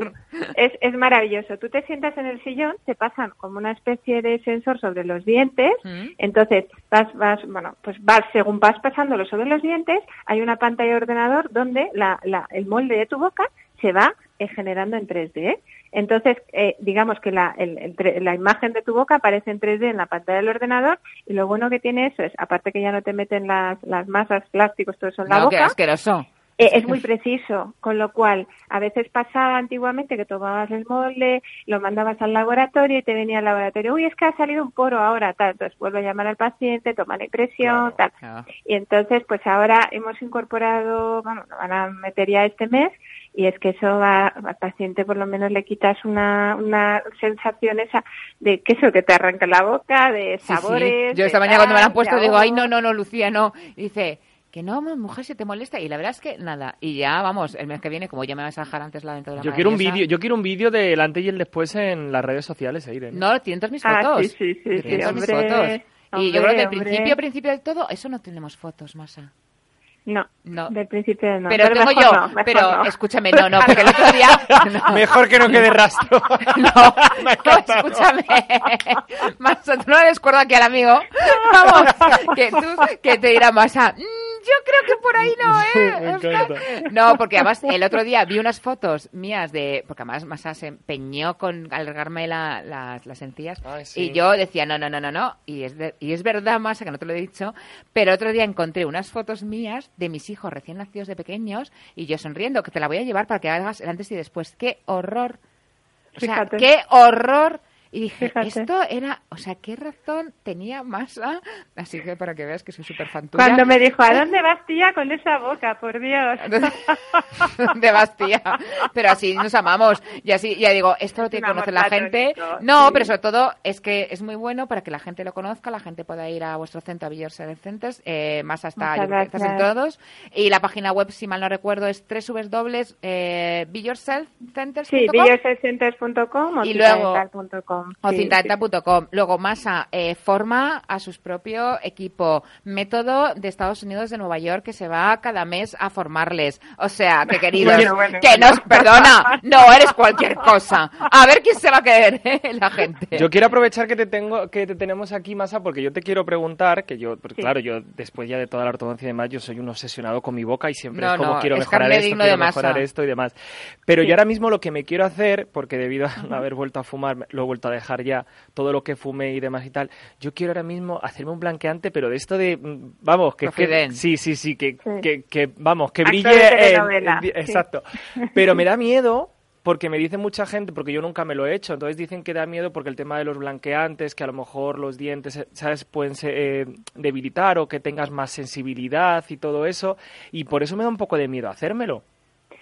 Speaker 6: Es, es maravilloso. Tú te sientas en el sillón, te pasan como una especie de sensor sobre los dientes.
Speaker 3: Mm.
Speaker 6: Entonces, vas, vas, bueno, pues vas, según vas pasándolo sobre los dientes, hay una pantalla de ordenador donde la, la- el molde de tu boca se va generando en 3D. Entonces, eh, digamos que la, el- el la imagen de tu boca aparece en 3D en la pantalla del ordenador y lo bueno que tiene eso es, aparte que ya no te meten las, las masas plásticos, todo eso en la
Speaker 3: No, qué
Speaker 6: boca,
Speaker 3: asqueroso.
Speaker 6: eh, es muy preciso, con lo cual a veces pasaba antiguamente que tomabas el molde, lo mandabas al laboratorio y te venía al laboratorio, uy, es que ha salido un poro ahora, tal, entonces vuelve a llamar al paciente, toma la impresión, tal.
Speaker 3: Claro.
Speaker 6: Y entonces, pues ahora hemos incorporado, bueno, lo van a meter ya este mes y es que eso va, al paciente por lo menos le quitas una, una sensación esa de que eso que te arranca la boca, de
Speaker 3: Sí, sí.
Speaker 6: sabores.
Speaker 3: Yo
Speaker 6: de
Speaker 3: esta mañana cuando me la han puesto
Speaker 6: de
Speaker 3: digo, ay, no, no, no, Lucía, no. Y dice, que no, mujer, si te molesta. Y la verdad es que nada. Y ya, vamos, el mes que viene, como ya me vas a dejar antes la dentadura
Speaker 4: Yo quiero un vídeo, yo quiero un vídeo del antes y el después en las redes sociales, eh, Irene.
Speaker 3: No, tienen todas mis
Speaker 6: Ah,
Speaker 3: fotos.
Speaker 6: sí, sí, sí, sí,
Speaker 3: todas mis
Speaker 6: hombre,
Speaker 3: fotos. Y yo creo que del
Speaker 6: hombre.
Speaker 3: principio, principio de todo, eso no tenemos fotos, Masa.
Speaker 6: No,
Speaker 3: No.
Speaker 6: del principio no.
Speaker 3: pero tengo
Speaker 6: mejor
Speaker 3: yo,
Speaker 6: no, mejor
Speaker 3: pero
Speaker 6: no.
Speaker 3: escúchame, no, no, porque el otro día... (laughs) no.
Speaker 4: Mejor que no quede rastro. (laughs)
Speaker 3: No, (laughs) no, escúchame. Masa, tú no le descuerdo aquí al amigo. Vamos, que tú, que te dirá Masa, "Mm, yo creo que por ahí no,
Speaker 4: Sí,
Speaker 3: ¿eh?
Speaker 4: me
Speaker 3: Oscar".
Speaker 4: encanta.
Speaker 3: No, porque además el otro día vi unas fotos mías de, porque además Masa se empeñó con alargarme la- las, las encías
Speaker 4: Ay, sí.
Speaker 3: y yo decía, no, no, no, no, no. Y es, de- y es verdad, Masa, que no te lo he dicho, pero otro día encontré unas fotos mías de mis hijos recién nacidos de pequeños y yo sonriendo, que te la voy a llevar para que hagas el antes y después. ¡Qué horror! O sea,
Speaker 6: Fíjate.
Speaker 3: qué horror. Y dije,
Speaker 6: Fíjate.
Speaker 3: esto era, o sea, qué razón tenía Masa. Así que para que veas que soy súper fan.
Speaker 6: Cuando me dijo, ¿a (laughs) dónde vas, tía, con esa boca? Por Dios. (laughs)
Speaker 3: de Bastía. Pero así nos amamos. Y así, ya digo, esto lo tiene que conocer la gente. No,
Speaker 6: sí.
Speaker 3: pero sobre todo es que es muy bueno para que la gente lo conozca, la gente pueda ir a vuestro centro, a Yourself Centers, eh, creo que estás en todos. Y la página web, si mal no recuerdo, es www. Eh, Be Yourself Centers.
Speaker 6: Sí, bellosecenters.com o
Speaker 3: Y luego- O
Speaker 6: Sí,
Speaker 3: cintadental.com. Luego, Masa eh, forma a su propio equipo. Método de Estados Unidos de Nueva York que se va cada mes a formarles. O sea, que (laughs) queridos,
Speaker 6: Bueno, bueno,
Speaker 3: que
Speaker 6: bueno.
Speaker 3: nos perdona, no eres cualquier cosa. A ver quién se va a querer, (laughs) ¿eh? la gente.
Speaker 4: Yo quiero aprovechar que te tengo, que te tenemos aquí, Masa, porque yo te quiero preguntar, que yo, porque
Speaker 6: Sí.
Speaker 4: claro, yo después ya de toda la ortodoncia y demás, yo soy un obsesionado con mi boca y siempre
Speaker 3: No,
Speaker 4: es como
Speaker 3: no,
Speaker 4: quiero
Speaker 3: es
Speaker 4: mejorar esto, quiero
Speaker 3: Masa.
Speaker 4: mejorar esto y demás. Pero
Speaker 6: Sí.
Speaker 4: yo ahora mismo lo que me quiero hacer, porque debido a no haber vuelto a fumar, lo he vuelto a dejar ya, todo lo que fumé y demás y tal, yo quiero ahora mismo hacerme un blanqueante, pero de esto de, mm, vamos, que, que sí, sí, sí, que,
Speaker 6: Sí.
Speaker 4: que, que, vamos, que brille,
Speaker 6: de
Speaker 4: en-
Speaker 6: telenovela,
Speaker 4: en-
Speaker 6: sí.
Speaker 4: exacto. (laughs) Pero me da miedo porque me dice mucha gente, porque yo nunca me lo he hecho, entonces dicen que da miedo porque el tema de los blanqueantes, que a lo mejor los dientes, ¿sabes?, pueden se- eh, debilitar o que tengas más sensibilidad y todo eso, y por eso me da un poco de miedo hacérmelo.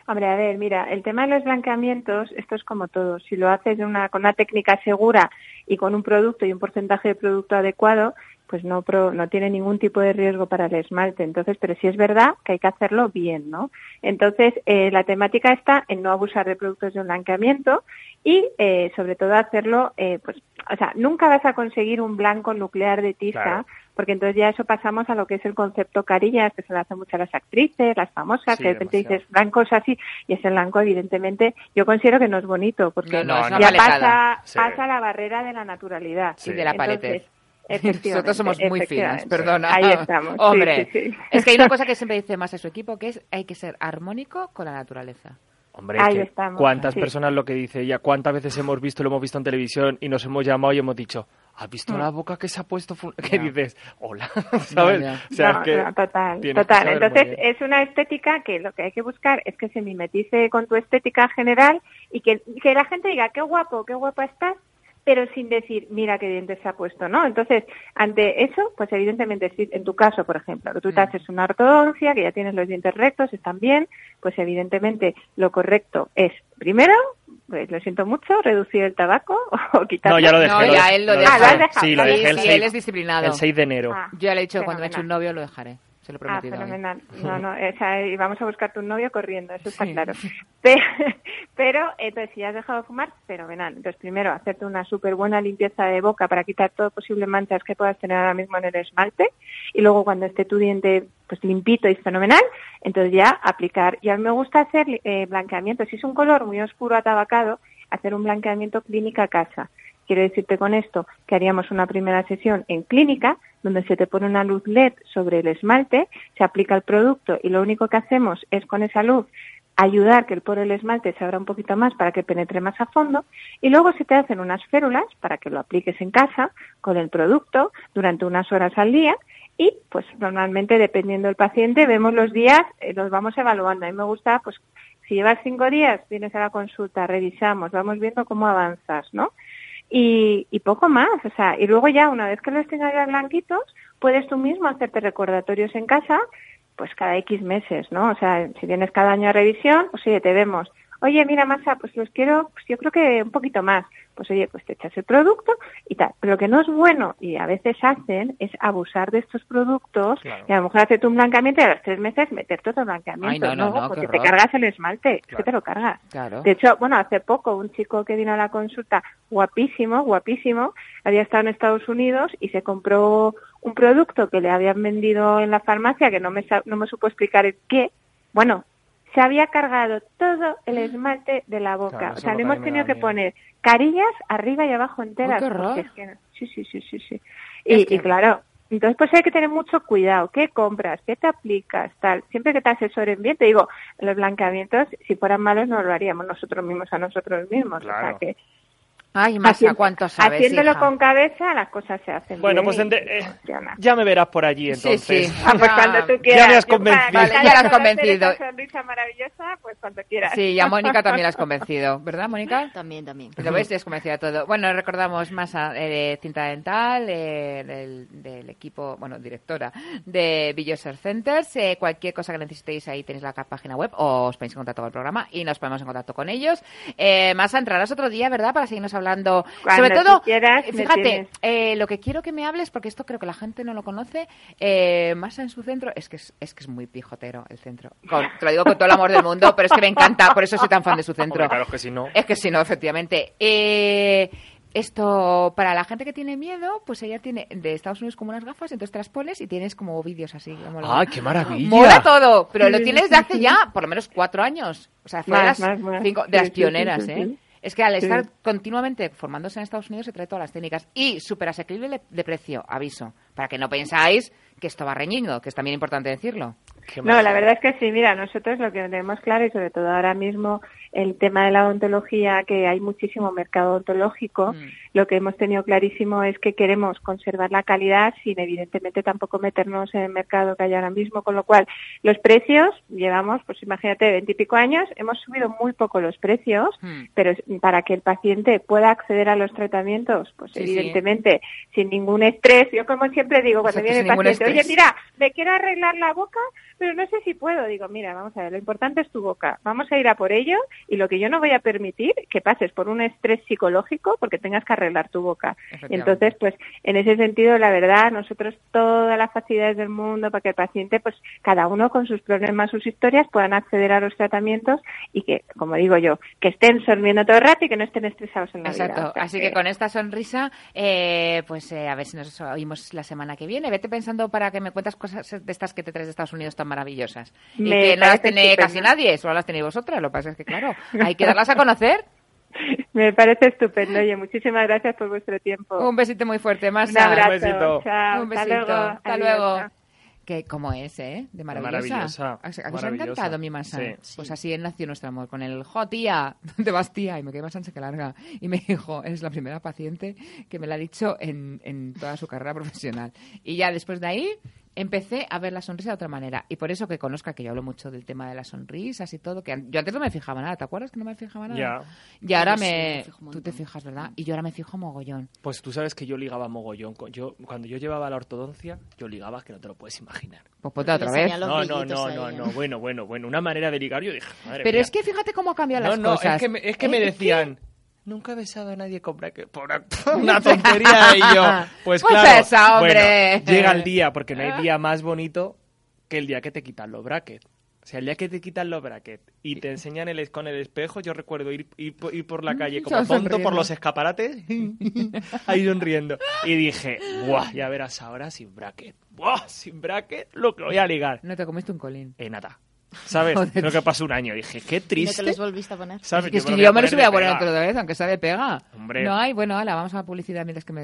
Speaker 6: Hombre, a ver, mira, el tema de los blanqueamientos, esto es como todo. Si lo haces una, con una técnica segura y con un producto y un porcentaje de producto adecuado, pues no, pro- no tiene ningún tipo de riesgo para el esmalte. Entonces, pero sí es verdad que hay que hacerlo bien, ¿no? Entonces, eh, la temática está en no abusar de productos de blanqueamiento y, eh, sobre todo, hacerlo, eh, pues, o sea, nunca vas a conseguir un blanco nuclear de tiza. Porque entonces ya eso pasamos a lo que es el concepto carillas, que se lo hacen mucho a las actrices, las famosas,
Speaker 4: Sí,
Speaker 6: que de repente
Speaker 4: demasiado.
Speaker 6: dices blancos así, y ese blanco, evidentemente, yo considero que no es bonito, porque
Speaker 3: No, no,
Speaker 6: ya pasa,
Speaker 4: Sí.
Speaker 6: pasa la barrera de la naturalidad.
Speaker 3: Y de la paletez. Nosotros somos muy finas,
Speaker 6: efectivamente.
Speaker 3: perdona.
Speaker 6: Ahí estamos. sí,
Speaker 3: Hombre,
Speaker 6: sí, sí.
Speaker 3: es que hay una cosa que (laughs) siempre dice más a su equipo, que es hay que ser armónico con la naturaleza.
Speaker 4: Hombre, es
Speaker 6: Ahí
Speaker 4: que
Speaker 6: estamos,
Speaker 4: cuántas
Speaker 6: sí.
Speaker 4: personas lo que dice ella, cuántas veces hemos visto, lo hemos visto en televisión y nos hemos llamado y hemos dicho, ¿has visto
Speaker 6: Mm.
Speaker 4: la boca que se ha puesto? fu-?" (laughs) ¿Qué
Speaker 3: Ya.
Speaker 4: dices? Hola, (laughs) ¿sabes?
Speaker 3: ya.
Speaker 4: O sea,
Speaker 6: No,
Speaker 4: es que
Speaker 6: total,
Speaker 4: que
Speaker 6: total. Entonces es una estética que lo que hay que buscar es que se mimetice con tu estética general y que, que la gente diga qué guapo, qué guapa estás, pero sin decir mira qué dientes se ha puesto, ¿no? Entonces ante eso, pues evidentemente si en tu caso, por ejemplo, que tú te
Speaker 3: Mm.
Speaker 6: haces una ortodoncia, que ya tienes los dientes rectos, están bien, pues evidentemente lo correcto es primero, pues lo siento mucho, reducir el tabaco (laughs) o quitarlo.
Speaker 4: No, ya lo dejé.
Speaker 3: No, ya él lo
Speaker 4: dejé.
Speaker 6: Ah, lo has dejado,
Speaker 4: Sí, lo
Speaker 6: sí,
Speaker 4: dejé el
Speaker 3: sí,
Speaker 4: 6,
Speaker 3: él es disciplinado.
Speaker 4: el 6 de enero.
Speaker 6: Ah.
Speaker 3: Yo ya le he dicho cuando me eche un
Speaker 6: Fenomenal.
Speaker 3: novio lo dejaré. Se lo he
Speaker 6: Ah,
Speaker 3: hoy.
Speaker 6: fenomenal. (laughs) No, no, o sea, y vamos a buscar tu novio corriendo, eso está
Speaker 3: Sí.
Speaker 6: claro. (laughs) (laughs) Pero, pero, entonces, si has dejado de fumar, fenomenal. Entonces, primero, hacerte una súper buena limpieza de boca para quitar todo posible manchas que puedas tener ahora mismo en el esmalte. Y luego, cuando esté tu diente pues limpito y fenomenal, entonces ya aplicar. Y a mí me gusta hacer eh, blanqueamiento. Si es un color muy oscuro atabacado, hacer un blanqueamiento clínica a casa. Quiero decirte con esto que haríamos una primera sesión en clínica donde se te pone una luz LED sobre el esmalte, se aplica el producto y lo único que hacemos es con esa luz ayudar que el poro del esmalte se abra un poquito más para que penetre más a fondo y luego se te hacen unas férulas para que lo apliques en casa con el producto durante unas horas al día y pues normalmente dependiendo del paciente vemos los días, eh, los vamos evaluando. A mí me gusta pues si llevas cinco días, vienes a la consulta, revisamos, vamos viendo cómo avanzas, ¿no? Y, y poco más, o sea, y luego ya una vez que los tengas ya blanquitos, puedes tú mismo hacerte recordatorios en casa, pues cada X meses, ¿no? O sea, si vienes cada año a revisión, pues oye, te vemos. Oye, mira, Masa, pues los quiero, pues yo creo que un poquito más. Pues oye, pues te echas el producto y tal. Pero lo que no es bueno, y a veces hacen, es abusar de estos productos
Speaker 4: Claro.
Speaker 6: y a lo mejor hacerte un blanqueamiento y a los tres meses meterte otro blanqueamiento.
Speaker 3: Ay, no, no, no,
Speaker 6: porque te cargas el esmalte, es que
Speaker 4: Claro.
Speaker 6: te lo cargas.
Speaker 3: Claro.
Speaker 6: De hecho, bueno, hace poco un chico que vino a la consulta, guapísimo, guapísimo, había estado en Estados Unidos y se compró un producto que le habían vendido en la farmacia, que no me, no me supo explicar el qué. Bueno, se había cargado todo el esmalte de la boca.
Speaker 4: Claro,
Speaker 6: o sea, le hemos tenido que
Speaker 4: miedo.
Speaker 6: poner carillas arriba y abajo enteras.
Speaker 3: qué horror.
Speaker 6: porque es que no- sí, sí, sí, sí, sí.
Speaker 3: Es
Speaker 6: Y,
Speaker 3: que-
Speaker 6: y claro, entonces pues hay que tener mucho cuidado. ¿Qué compras? ¿Qué te aplicas? Tal. Siempre que te asesoren bien, te digo, los blanqueamientos, si fueran malos, no lo haríamos nosotros mismos a nosotros mismos. O
Speaker 4: Claro.
Speaker 6: sea que
Speaker 3: Ay, Masa,
Speaker 6: haciendo-
Speaker 3: ¿cuánto sabes,
Speaker 6: haciéndolo
Speaker 3: hija?
Speaker 6: con cabeza, las cosas se hacen
Speaker 4: Bueno,
Speaker 6: bien
Speaker 4: pues ente- eh, ya me verás por allí
Speaker 3: Sí,
Speaker 4: entonces.
Speaker 3: sí.
Speaker 6: Ah, pues
Speaker 3: Ya-
Speaker 6: cuando tú quieras.
Speaker 4: me has
Speaker 6: Yo para
Speaker 4: convencido.
Speaker 3: Vale, ya la has convencido.
Speaker 6: Esa sonrisa maravillosa, pues cuando quieras.
Speaker 3: Sí, y a Mónica también la has convencido, ¿verdad, Mónica? (laughs)
Speaker 5: También, también.
Speaker 3: Lo ves, es convencida todo. Bueno, recordamos más a, eh, cinta dental, eh, del, del equipo, bueno, directora de Villoser Centers. Eh, cualquier cosa que necesitéis ahí tenéis la página web o os ponéis en contacto con el programa y nos ponemos en contacto con ellos. Eh, Masa, entrarás otro día, ¿verdad? Para seguirnos hablando.
Speaker 6: Cuando
Speaker 3: Sobre todo,
Speaker 6: quieras,
Speaker 3: fíjate, eh, lo que quiero que me hables, porque esto creo que la gente no lo conoce, eh, Masa en su centro, es que es, es que es muy pijotero el centro. Con- te lo digo con todo el amor del mundo, pero es que me encanta, por eso soy tan fan de su centro.
Speaker 4: Hombre, claro que si no.
Speaker 3: Es que si no, efectivamente. Eh, Esto, para la gente que tiene miedo, pues ella tiene de Estados Unidos como unas gafas, entonces te las pones y tienes como vídeos así. como lo-
Speaker 4: ¡Ay, qué maravilla!
Speaker 3: Mola todo, pero lo tienes de hace ya por lo menos cuatro años. O sea, fue de las,
Speaker 6: más, más.
Speaker 3: cinco- de
Speaker 6: Sí,
Speaker 3: las pioneras,
Speaker 6: sí, sí,
Speaker 3: ¿eh? Es que al
Speaker 6: Sí.
Speaker 3: estar continuamente formándose en Estados Unidos se trae todas las técnicas. Y súper asequible de precio, aviso. Para que no pensáis que esto va reñido, que es también importante decirlo.
Speaker 6: No, la verdad es que sí, mira, nosotros lo que tenemos claro y sobre todo ahora mismo el tema de la odontología, que hay muchísimo mercado odontológico,
Speaker 3: Mm.
Speaker 6: lo que hemos tenido clarísimo es que queremos conservar la calidad sin evidentemente tampoco meternos en el mercado que hay ahora mismo, con lo cual los precios, llevamos, pues imagínate, veintipico años, hemos subido muy poco los precios,
Speaker 3: Mm.
Speaker 6: pero para que el paciente pueda acceder a los tratamientos, pues
Speaker 3: Sí, sí.
Speaker 6: evidentemente sin ningún estrés, yo como siempre digo cuando viene el paciente, oye mira, me quiero arreglar la boca, pero no sé si puedo, digo mira, vamos a ver, lo importante es tu boca, vamos a ir a por ello y lo que yo no voy a permitir que pases por un estrés psicológico porque tengas que arreglar tu boca. Entonces, pues en ese sentido, la verdad, nosotros todas las facilidades del mundo para que el paciente, pues cada uno con sus problemas, sus historias, puedan acceder a los tratamientos y que, como digo yo, que estén sonriendo todo el rato y que no estén estresados en la vida.
Speaker 3: Exacto,
Speaker 6: O sea
Speaker 3: así que con esta sonrisa, eh, pues eh, a ver si nos oímos la semana que viene. Vete pensando para que me cuentas cosas de estas que te traes de Estados Unidos tan maravillosas. Y
Speaker 6: Me
Speaker 3: que no las
Speaker 6: parece
Speaker 3: tiene
Speaker 6: estupendo.
Speaker 3: casi nadie, solo las tenéis vosotras. Lo que pasa es que, claro, (laughs) hay que darlas a conocer.
Speaker 6: Me parece estupendo. Oye, muchísimas gracias por vuestro tiempo.
Speaker 3: Un besito muy fuerte,
Speaker 6: Un
Speaker 3: Marta.
Speaker 6: abrazo.
Speaker 4: besito.
Speaker 6: Chao.
Speaker 3: Un
Speaker 6: Hasta
Speaker 3: besito.
Speaker 6: luego.
Speaker 3: Hasta
Speaker 6: Adiós.
Speaker 3: luego.
Speaker 6: Chao.
Speaker 3: Que como es, ¿eh? De maravillosa.
Speaker 4: Maravillosa,
Speaker 3: ¿A- ¿A os ha encantado mi masa?
Speaker 4: Sí.
Speaker 3: Pues así nació nuestro amor, con el jo tía (laughs) de Bastía, y me quedé más ancha que larga. Y me dijo, eres la primera paciente que me la ha dicho en, en toda su carrera profesional. Y ya después de ahí empecé a ver la sonrisa de otra manera. Y por eso que conozca que yo hablo mucho del tema de las sonrisas y todo, que yo antes no me fijaba nada, ¿te acuerdas que no me fijaba nada?
Speaker 4: Ya.
Speaker 3: Y ahora
Speaker 5: sí,
Speaker 3: me... Tú te fijas, ¿verdad? Y yo ahora me fijo mogollón.
Speaker 4: Pues tú sabes que yo ligaba mogollón. Yo, cuando yo llevaba la ortodoncia, yo ligaba que no te lo puedes imaginar.
Speaker 3: Pues ponte otra vez.
Speaker 4: No, no, no, no,
Speaker 5: ¿eh?
Speaker 4: no, bueno, bueno, bueno. Una manera de ligar, yo dije, madre
Speaker 3: Pero
Speaker 4: mía.
Speaker 3: es que fíjate cómo cambian
Speaker 4: No,
Speaker 3: las
Speaker 4: no,
Speaker 3: cosas.
Speaker 4: es que me, es que
Speaker 3: ¿Eh?
Speaker 4: me
Speaker 3: ¿Es que?
Speaker 4: Nunca he besado a nadie con bracket. Por una, (laughs) una tontería y yo, (laughs) pues
Speaker 3: Pues
Speaker 4: claro.
Speaker 3: esa, hombre.
Speaker 4: Bueno, llega el día, porque no hay día más bonito que el día que te quitan los brackets. O sea, el día que te quitan los brackets y te enseñan el, con el espejo, yo recuerdo ir, ir, por- ir por la (laughs) calle como tonto por los escaparates, ahí sonriendo. Y dije, ¡buah! Ya verás ahora sin bracket. ¡Buah! Sin bracket, lo que voy a ligar.
Speaker 3: No te comiste un colín.
Speaker 4: Eh, nada. ¿Sabes?
Speaker 3: Joder.
Speaker 4: Lo que pasó un año. Dije, qué
Speaker 5: ¿Y no
Speaker 4: triste.
Speaker 5: te los volviste a poner?
Speaker 4: ¿Sabes?
Speaker 3: Es que, yo me los voy a
Speaker 4: poner
Speaker 3: otra vez, aunque sea de pega.
Speaker 4: Hombre.
Speaker 3: No hay, bueno, hala, vamos a la publicidad mientras que me...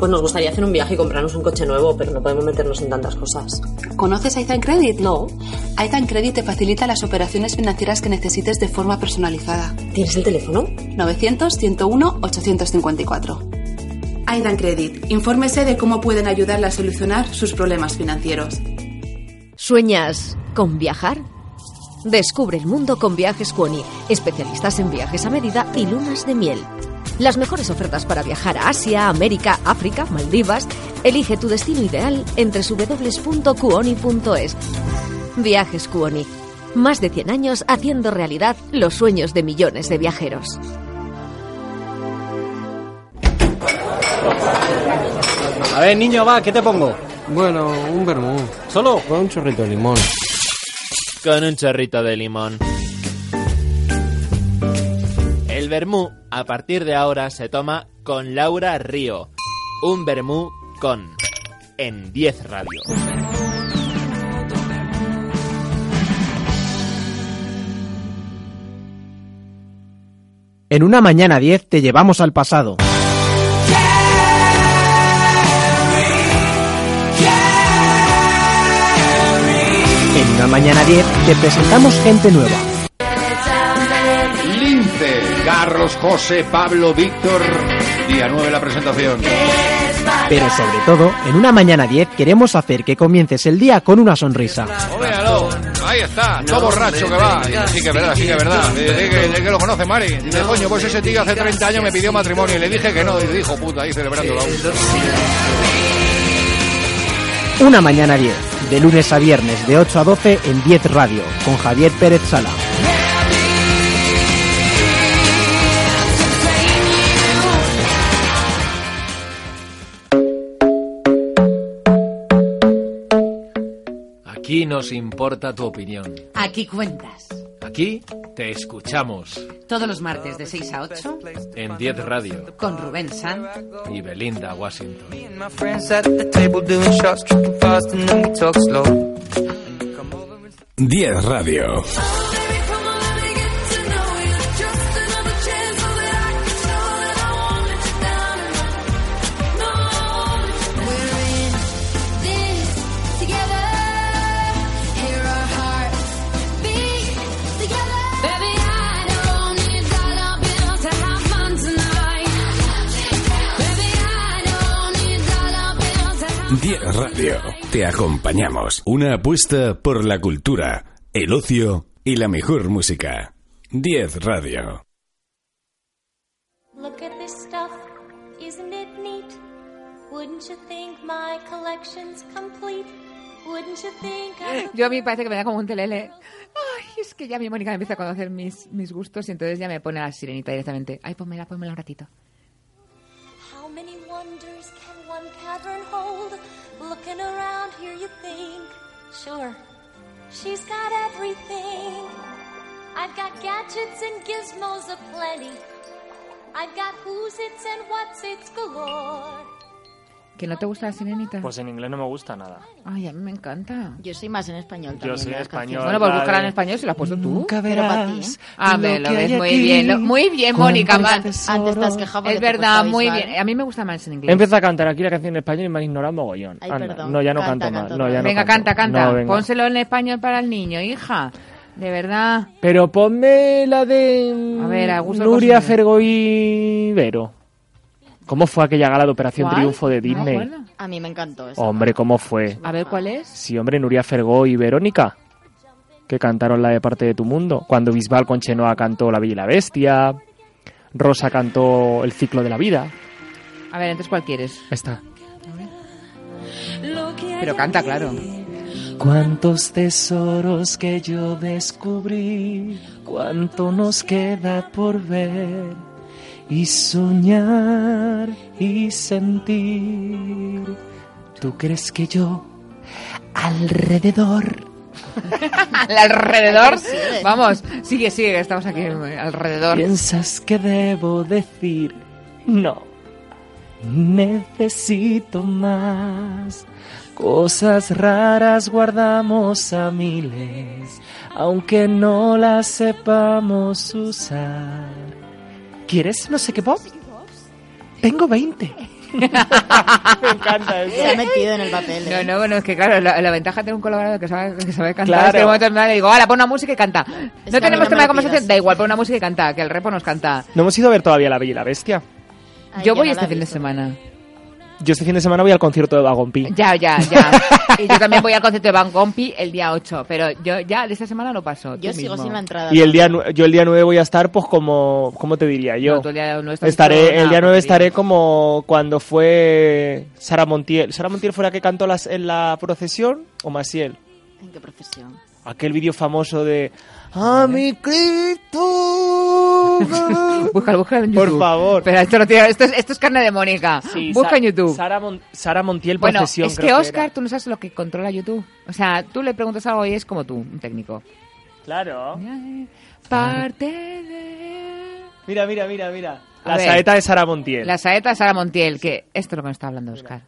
Speaker 7: Pues nos gustaría hacer un viaje y comprarnos un coche nuevo, pero no podemos meternos en tantas cosas.
Speaker 8: ¿Conoces Aizan Credit?
Speaker 7: No.
Speaker 8: Aizan Credit te facilita las operaciones financieras que necesites de forma personalizada.
Speaker 7: ¿Tienes el teléfono?
Speaker 8: 900-101-854. Aidan Credit. Infórmese de cómo pueden ayudarle a solucionar sus problemas financieros.
Speaker 9: ¿Sueñas con viajar? Descubre el mundo con Viajes Cuoni, especialistas en viajes a medida y lunas de miel. Las mejores ofertas para viajar a Asia, América, África, Maldivas. Elige tu destino ideal entre www.cuoni.es. Viajes Cuoni. Más de 100 años haciendo realidad los sueños de millones de viajeros.
Speaker 10: A ver, niño, va, ¿qué te pongo?
Speaker 11: Bueno, un vermú.
Speaker 10: ¿Solo?
Speaker 11: Con un chorrito de limón.
Speaker 12: Con un chorrito de limón. Vermú, a partir de ahora, se toma con Laura Río. Un vermú con. En 10 Radio.
Speaker 10: En una mañana 10 te llevamos al pasado. En una mañana 10 te presentamos gente nueva.
Speaker 13: Lince, Carlos, José, Pablo, Víctor. Día 9 la presentación.
Speaker 10: Pero sobre todo, en una mañana 10 queremos hacer que comiences el día con una sonrisa.
Speaker 13: Óyalo, ahí está, todo borracho que va. Sí que es verdad, sí que es verdad. De que, lo conoce Mari. Dice, coño, pues ese tío hace 30 años me pidió matrimonio y le dije que no. Y dijo, puta, ahí celebrándolo.
Speaker 10: Una mañana 10, de lunes a viernes de 8 a 12 en 10 Radio, con Javier Pérez Sala.
Speaker 12: Aquí nos
Speaker 14: importa tu opinión.
Speaker 15: Aquí cuentas.
Speaker 14: Aquí te escuchamos.
Speaker 15: Todos los martes de 6 a 8
Speaker 14: En 10 Radio.
Speaker 15: con Rubén San.
Speaker 14: Y Belinda Washington.
Speaker 16: My friends
Speaker 17: 10 Radio. Diez Radio. Te acompañamos. Una apuesta por la cultura, el ocio y la mejor música. 10 Radio.
Speaker 2: Look at this stuff, isn't it neat? Wouldn't you think my collection's complete? Wouldn't you think I... (gasps)
Speaker 3: Yo a mí parece que me da como un telele. Ay, es que ya mi Mónica me empieza a conocer mis, mis gustos y entonces ya me pone a la sirenita directamente. Ay, pónmela, pónmela un ratito.
Speaker 2: How many wonders Looking around here, you think, sure, she's got everything. I've got gadgets and gizmos aplenty. I've got who's its and what's its galore.
Speaker 3: ¿Que no te gusta la sirenita?
Speaker 4: Pues en inglés no me gusta nada.
Speaker 3: Ay, a mí me encanta.
Speaker 5: Yo soy más en español
Speaker 4: Yo
Speaker 5: también.
Speaker 4: soy
Speaker 5: de las
Speaker 4: español.
Speaker 3: Bueno, pues
Speaker 4: la
Speaker 3: búscala
Speaker 4: de-
Speaker 3: en español si la has puesto tú.
Speaker 5: Pero para ti, ¿eh?
Speaker 3: Ah, me lo ves muy bien. Muy bien, Mónica.
Speaker 5: Antes- quejado porque
Speaker 3: Es verdad, muy bien. A mí me gusta más en inglés.
Speaker 4: empezado a cantar aquí la canción en español y me han ignorado mogollón.
Speaker 5: Ay,
Speaker 4: Anda,
Speaker 5: perdón.
Speaker 4: No, ya no
Speaker 5: Canta,
Speaker 4: canto más.
Speaker 5: canta
Speaker 4: No,
Speaker 5: otra
Speaker 4: ya no
Speaker 3: venga,
Speaker 4: canto.
Speaker 3: canta, canta.
Speaker 4: No, venga.
Speaker 3: Pónselo en español para el niño, hija. De verdad.
Speaker 4: Pero ponme la de
Speaker 3: A ver, a gusto
Speaker 4: Nuria. Fergoy Vero. ¿Cómo fue aquella gala de Operación
Speaker 3: ¿Cuál?
Speaker 4: Triunfo de Disney?
Speaker 5: A mí me encantó eso.
Speaker 4: hombre, ¿cómo fue?
Speaker 3: A ver, ¿cuál es?
Speaker 4: Sí, hombre, Nuria Fergoy y Verónica. Que cantaron la de Parte de tu Mundo. Cuando Bisbal con Chenoa cantó La Bella y la Bestia. Rosa cantó El ciclo de la vida.
Speaker 3: A ver, entonces, ¿cuál quieres?
Speaker 4: Ahí está.
Speaker 3: Pero canta, claro.
Speaker 18: Cuántos tesoros que yo descubrí, cuánto nos queda por ver y soñar y sentir. ¿Tú crees que yo alrededor
Speaker 3: Al (laughs) alrededor. Vamos, sigue, sigue, que estamos aquí alrededor.
Speaker 18: piensas que debo decir no? Necesito más. Cosas raras guardamos a miles, aunque no las sepamos usar. ¿Quieres no sé qué pop? Tengo 20. (laughs)
Speaker 4: Me encanta
Speaker 5: Se ha metido en el papel.
Speaker 3: No,
Speaker 5: ¿eh?
Speaker 3: no, bueno, es que claro, la, la ventaja de tener un colaborador que sabe, que sabe cantar
Speaker 4: Claro.
Speaker 3: es que de momento en plan le digo, ahora pon una música y canta. No tenemos
Speaker 5: no me
Speaker 3: tema de conversación, da igual, pon una música y canta, que el repo nos canta.
Speaker 4: No hemos ido a ver todavía La Bella y la Bestia.
Speaker 5: Ay,
Speaker 3: Yo
Speaker 5: yo
Speaker 3: voy
Speaker 5: no
Speaker 3: este fin de semana.
Speaker 4: Yo este fin de semana voy al concierto de Vagon Pi.
Speaker 3: Ya, ya, ya. y yo también voy al concierto de Van Gompi el día 8, pero yo ya de esta semana no paso.
Speaker 5: Yo sigo
Speaker 3: mismo.
Speaker 5: sin la entrada.
Speaker 4: Y el día yo el día 9 voy a estar pues como ¿cómo te diría yo?
Speaker 3: No, tú el día no estás
Speaker 4: estaré
Speaker 3: diciendo
Speaker 4: el día
Speaker 3: nada,
Speaker 4: 9
Speaker 3: porque-
Speaker 4: estaré como cuando fue Sara Montiel. ¿Sara Montiel fue la que cantó las, en la procesión o Maciel?
Speaker 5: ¿En qué profesión?
Speaker 4: Aquel vídeo famoso de A mi Cristo. (laughs)
Speaker 3: Búscalo, búscalo en
Speaker 4: Por
Speaker 3: YouTube.
Speaker 4: favor.
Speaker 3: Pero esto, no tiene- esto, es, esto es carne de Mónica.
Speaker 4: Sí,
Speaker 3: Busca
Speaker 4: Sa-
Speaker 3: en YouTube.
Speaker 4: Sara, Mon- Sara Montiel
Speaker 3: Bueno,
Speaker 4: procesión
Speaker 3: es
Speaker 4: creo
Speaker 3: que
Speaker 4: era.
Speaker 3: Oscar, tú no sabes lo que controla YouTube. O sea, tú le preguntas algo y es como tú, un técnico.
Speaker 4: Claro.
Speaker 3: Parte de...
Speaker 4: Mira, mira, mira, mira. La
Speaker 3: ver.
Speaker 4: saeta de Sara Montiel.
Speaker 3: La saeta de Sara Montiel, que esto es lo que nos está hablando Oscar.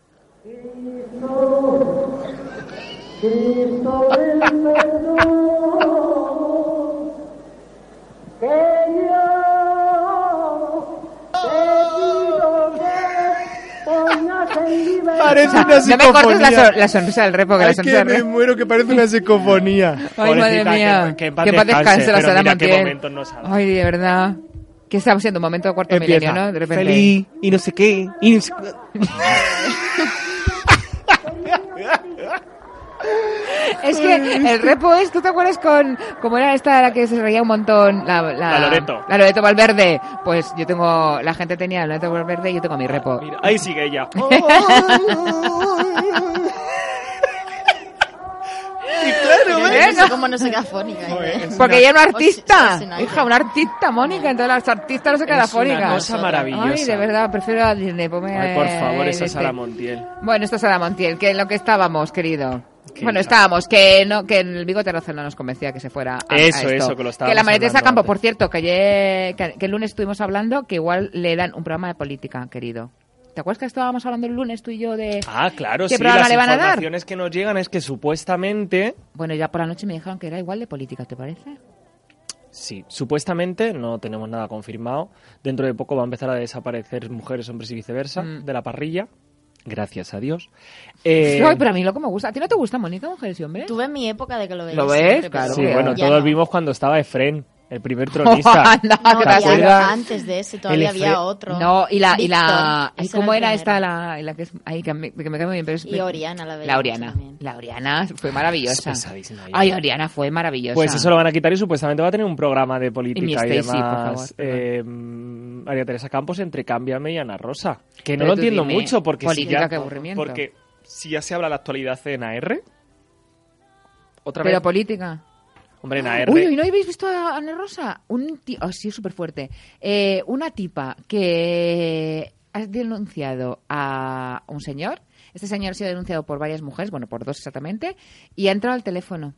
Speaker 4: Parece una
Speaker 3: no me cortes la,
Speaker 4: psicofonía.
Speaker 3: so- la sonrisa del repo, que la
Speaker 4: Ay,
Speaker 3: sonrisa
Speaker 4: que
Speaker 3: del
Speaker 4: me muero, que parece una psicofonía. (laughs)
Speaker 3: Ay, madre mía.
Speaker 4: Que, que en paz
Speaker 3: Que
Speaker 4: descanse,
Speaker 3: descanse la Sara
Speaker 4: qué
Speaker 3: Montiel. Ay, de verdad. Que estamos siendo un momento de cuarto
Speaker 4: Empieza.
Speaker 3: milenio, ¿no? De repente.
Speaker 4: Feliz y no sé qué. Y no sé qué. (laughs)
Speaker 3: Es que el repo es, ¿tú te acuerdas con cómo era esta la que se reía un montón? La, la,
Speaker 4: La Loreto.
Speaker 3: La Loreto Valverde. Pues yo tengo, la gente tenía la Loreto Valverde y yo tengo mi repo.
Speaker 4: Mira, ahí sigue ella.
Speaker 5: Yo
Speaker 3: ¿Eh?
Speaker 5: no sé
Speaker 3: No.
Speaker 5: cómo no se queda fónica. ¿eh?
Speaker 3: Porque ella es una artista.
Speaker 5: o
Speaker 3: Hija, una artista, Mónica. Entonces las artistas no se queda
Speaker 4: Es una
Speaker 3: fónica.
Speaker 4: cosa maravillosa.
Speaker 3: Ay, de verdad, prefiero a Disney. ponme
Speaker 4: Ay, por favor, esa
Speaker 3: este.
Speaker 4: Sara Montiel.
Speaker 3: Bueno, esto es Sara Montiel, que en lo que estábamos, querido. Bueno, estábamos, que no que el bigote roce no nos convencía que se fuera a, a
Speaker 4: Eso,
Speaker 3: esto.
Speaker 4: eso, que lo estábamos
Speaker 3: Que la maletesa
Speaker 4: hablando
Speaker 3: Campo,
Speaker 4: antes.
Speaker 3: por cierto, que, ayer- que, que el lunes estuvimos hablando, que igual le dan un programa de política, querido. ¿Te acuerdas que estábamos hablando el lunes tú y yo de...
Speaker 4: Ah, claro,
Speaker 3: ¿Qué
Speaker 4: sí,
Speaker 3: programa
Speaker 4: las
Speaker 3: le van a dar?
Speaker 4: informaciones que nos llegan es que supuestamente,
Speaker 3: Bueno, ya por la noche me dijeron que era igual de política, ¿te parece?
Speaker 4: sí, supuestamente, no tenemos nada confirmado, dentro de poco va a empezar a desaparecer mujeres, hombres y viceversa
Speaker 3: Mm.
Speaker 4: de la parrilla, gracias a Dios. Eh,
Speaker 3: Ay, pero a mí lo que me gusta... ¿A ti no te gusta, Mónica, mujeres y hombres?
Speaker 5: Tuve mi época de que lo veía.
Speaker 3: ¿Lo ves? Claro.
Speaker 4: sí, bueno, todos
Speaker 5: no.
Speaker 4: vimos cuando estaba Efren, el primer tronista.
Speaker 3: No, (laughs)
Speaker 5: No,
Speaker 3: ¿te
Speaker 5: había-
Speaker 3: acuerdas?
Speaker 5: antes de ese todavía
Speaker 4: El
Speaker 5: había otro.
Speaker 3: No, y la... Y, la, ¿y cómo era
Speaker 5: primero.
Speaker 3: esta, la, la que es... Ahí, que me, que me cae muy bien, pero es...
Speaker 5: Y Oriana la veía
Speaker 3: La Oriana.
Speaker 5: también.
Speaker 3: La Oriana fue maravillosa. Ay, Oriana fue maravillosa.
Speaker 4: Pues eso lo van a quitar y supuestamente va a tener un programa de política
Speaker 3: mi
Speaker 4: y,
Speaker 3: Stacy, por
Speaker 4: demás.
Speaker 3: favor,
Speaker 4: eh, mm, María Teresa Campos entre Cámbiame y Ana Rosa. Que no
Speaker 3: Pero
Speaker 4: lo entiendo
Speaker 3: dime,
Speaker 4: mucho porque si
Speaker 3: política,
Speaker 4: ya,
Speaker 3: qué aburrimiento.
Speaker 4: porque si ya se habla la actualidad en AR. Otra
Speaker 3: Pero
Speaker 4: vez.
Speaker 3: política.
Speaker 4: Hombre, en AR.
Speaker 3: Uy, uy, ¿no habéis visto a Ana Rosa? Un ti- oh, sí, súper fuerte. Eh, una tipa que ha denunciado a un señor. Este señor ha sido denunciado por varias mujeres, bueno, por dos exactamente, y ha entrado al teléfono.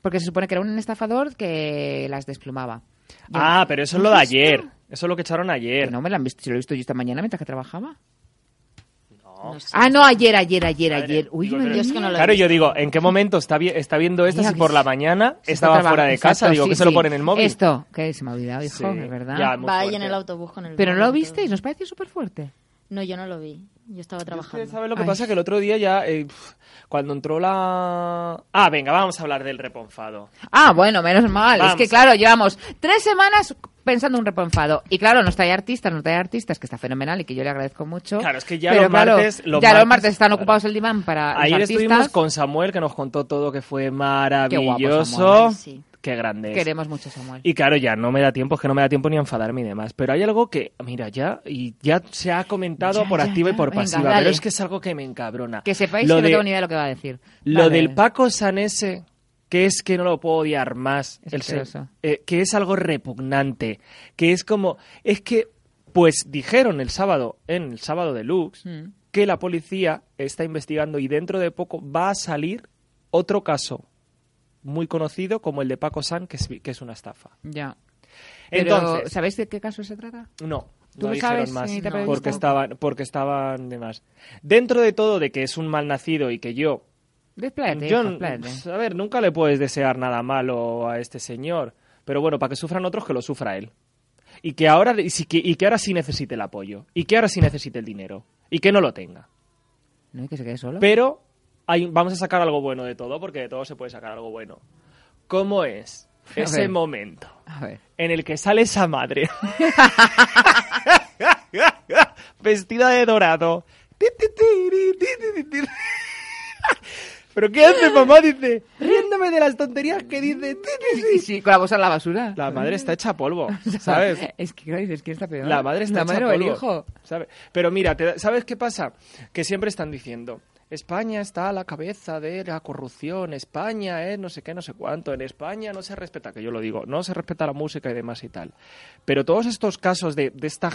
Speaker 3: Porque se supone que era un estafador que las desplumaba. Y
Speaker 4: Ah, pero eso es
Speaker 3: ¿No
Speaker 4: lo de ayer. Eso es lo que echaron ayer.
Speaker 3: Que no me lo han visto, si lo he visto yo esta mañana mientras que trabajaba.
Speaker 4: No.
Speaker 3: Ah, no, ayer, ayer, ayer, ayer. Uy,
Speaker 4: Digo, pero-
Speaker 5: es que no lo
Speaker 4: claro, yo digo, ¿en qué momento está, vi- está viendo esto si por la mañana estaba fuera de casa?
Speaker 3: exacto,
Speaker 4: digo,
Speaker 3: sí,
Speaker 4: que se lo pone en el móvil.
Speaker 3: Esto, que se me ha olvidado, hijo,
Speaker 4: Sí,
Speaker 3: es verdad.
Speaker 4: ya,
Speaker 5: Va ahí en el autobús con el
Speaker 3: Pero no lo
Speaker 5: y
Speaker 3: visteis. ¿nos pareció súper fuerte?
Speaker 5: No, yo no lo vi. Yo estaba trabajando.
Speaker 4: ¿Sabes lo que
Speaker 3: Ay.
Speaker 4: pasa? Que el otro día ya, eh, pf, cuando entró la... Ah, venga, vamos a hablar del reponfado.
Speaker 3: Ah, bueno, menos mal.
Speaker 4: Vamos
Speaker 3: es que, claro, llevamos tres semanas pensando en un reponfado. Y claro, nos trae artistas, nos trae artistas, que está fenomenal y que yo le agradezco mucho.
Speaker 4: Claro, es que ya
Speaker 3: Pero
Speaker 4: los
Speaker 3: claro,
Speaker 4: martes- los
Speaker 3: ya los
Speaker 4: martes-
Speaker 3: martes están
Speaker 4: claro.
Speaker 3: ocupados el diván para
Speaker 4: Ayer
Speaker 3: los
Speaker 4: estuvimos con Samuel, que nos contó todo, que fue
Speaker 3: guapo,
Speaker 4: maravilloso.
Speaker 3: Samuel, sí.
Speaker 4: Qué grande es.
Speaker 3: Queremos mucho Samuel.
Speaker 4: Y claro, ya no me da tiempo, es que no me da tiempo ni a enfadarme y demás. Pero hay algo que, mira, ya, y ya se ha comentado
Speaker 3: Ya,
Speaker 4: por
Speaker 3: ya,
Speaker 4: activa y por
Speaker 3: Venga,
Speaker 4: pasiva,
Speaker 3: dale.
Speaker 4: pero es que es algo que me encabrona.
Speaker 3: Que sepáis
Speaker 4: Lo
Speaker 3: que
Speaker 4: de-
Speaker 3: no tengo ni idea de lo que va a decir.
Speaker 4: Lo
Speaker 3: Vale.
Speaker 4: del Paco Sanese, que es que no lo puedo odiar más,
Speaker 3: Es
Speaker 4: el ser-
Speaker 3: asqueroso.
Speaker 4: eh, que es algo repugnante, que es como, es que, pues dijeron el sábado, en el sábado de Lux,
Speaker 3: Mm.
Speaker 4: que la policía está investigando y dentro de poco va a salir otro caso muy conocido como el de Paco San, que es, que es una estafa.
Speaker 3: Ya. Pero,
Speaker 4: Entonces,
Speaker 3: ¿sabéis de qué caso se trata?
Speaker 4: no,
Speaker 3: ¿Tú
Speaker 4: no dijeron
Speaker 3: sabes,
Speaker 4: más, porque estaban, porque estaban de más. Dentro de todo de que es un malnacido y que yo
Speaker 3: Despláyate,
Speaker 4: yo, a ver, nunca le puedes desear nada malo a este señor. Pero bueno, para que sufran otros, que lo sufra él. Y que ahora, y, que, y que ahora sí necesite el apoyo. Y que ahora sí necesite el dinero. Y que no lo tenga.
Speaker 3: No, y que se quede solo.
Speaker 4: Pero hay, vamos a sacar algo bueno de todo, porque de todo se puede sacar algo bueno. ¿Cómo es ese momento en el que sale esa madre (laughs) (laughs) vestida de dorado? Ti, ti, tiri, ti, ti, ti, ti. ¿Pero qué hace mamá? Dice, riéndome de las tonterías que dice.
Speaker 3: Sí, sí, con la bolsa en la basura.
Speaker 4: La madre está hecha polvo, (laughs) ¿sabes?
Speaker 3: Es que, ¿qué dices? ¿Quién está peor?
Speaker 4: La madre está
Speaker 3: La
Speaker 4: hecha
Speaker 3: madre o el
Speaker 4: polvo,
Speaker 3: hijo.
Speaker 4: ¿sabe? Pero mira, te ¿sabes qué pasa? Que siempre están diciendo, España está a la cabeza de la corrupción, España es no sé qué, no sé cuánto, en España no se respeta, que yo lo digo, no se respeta la música y demás y tal. Pero todos estos casos de, esta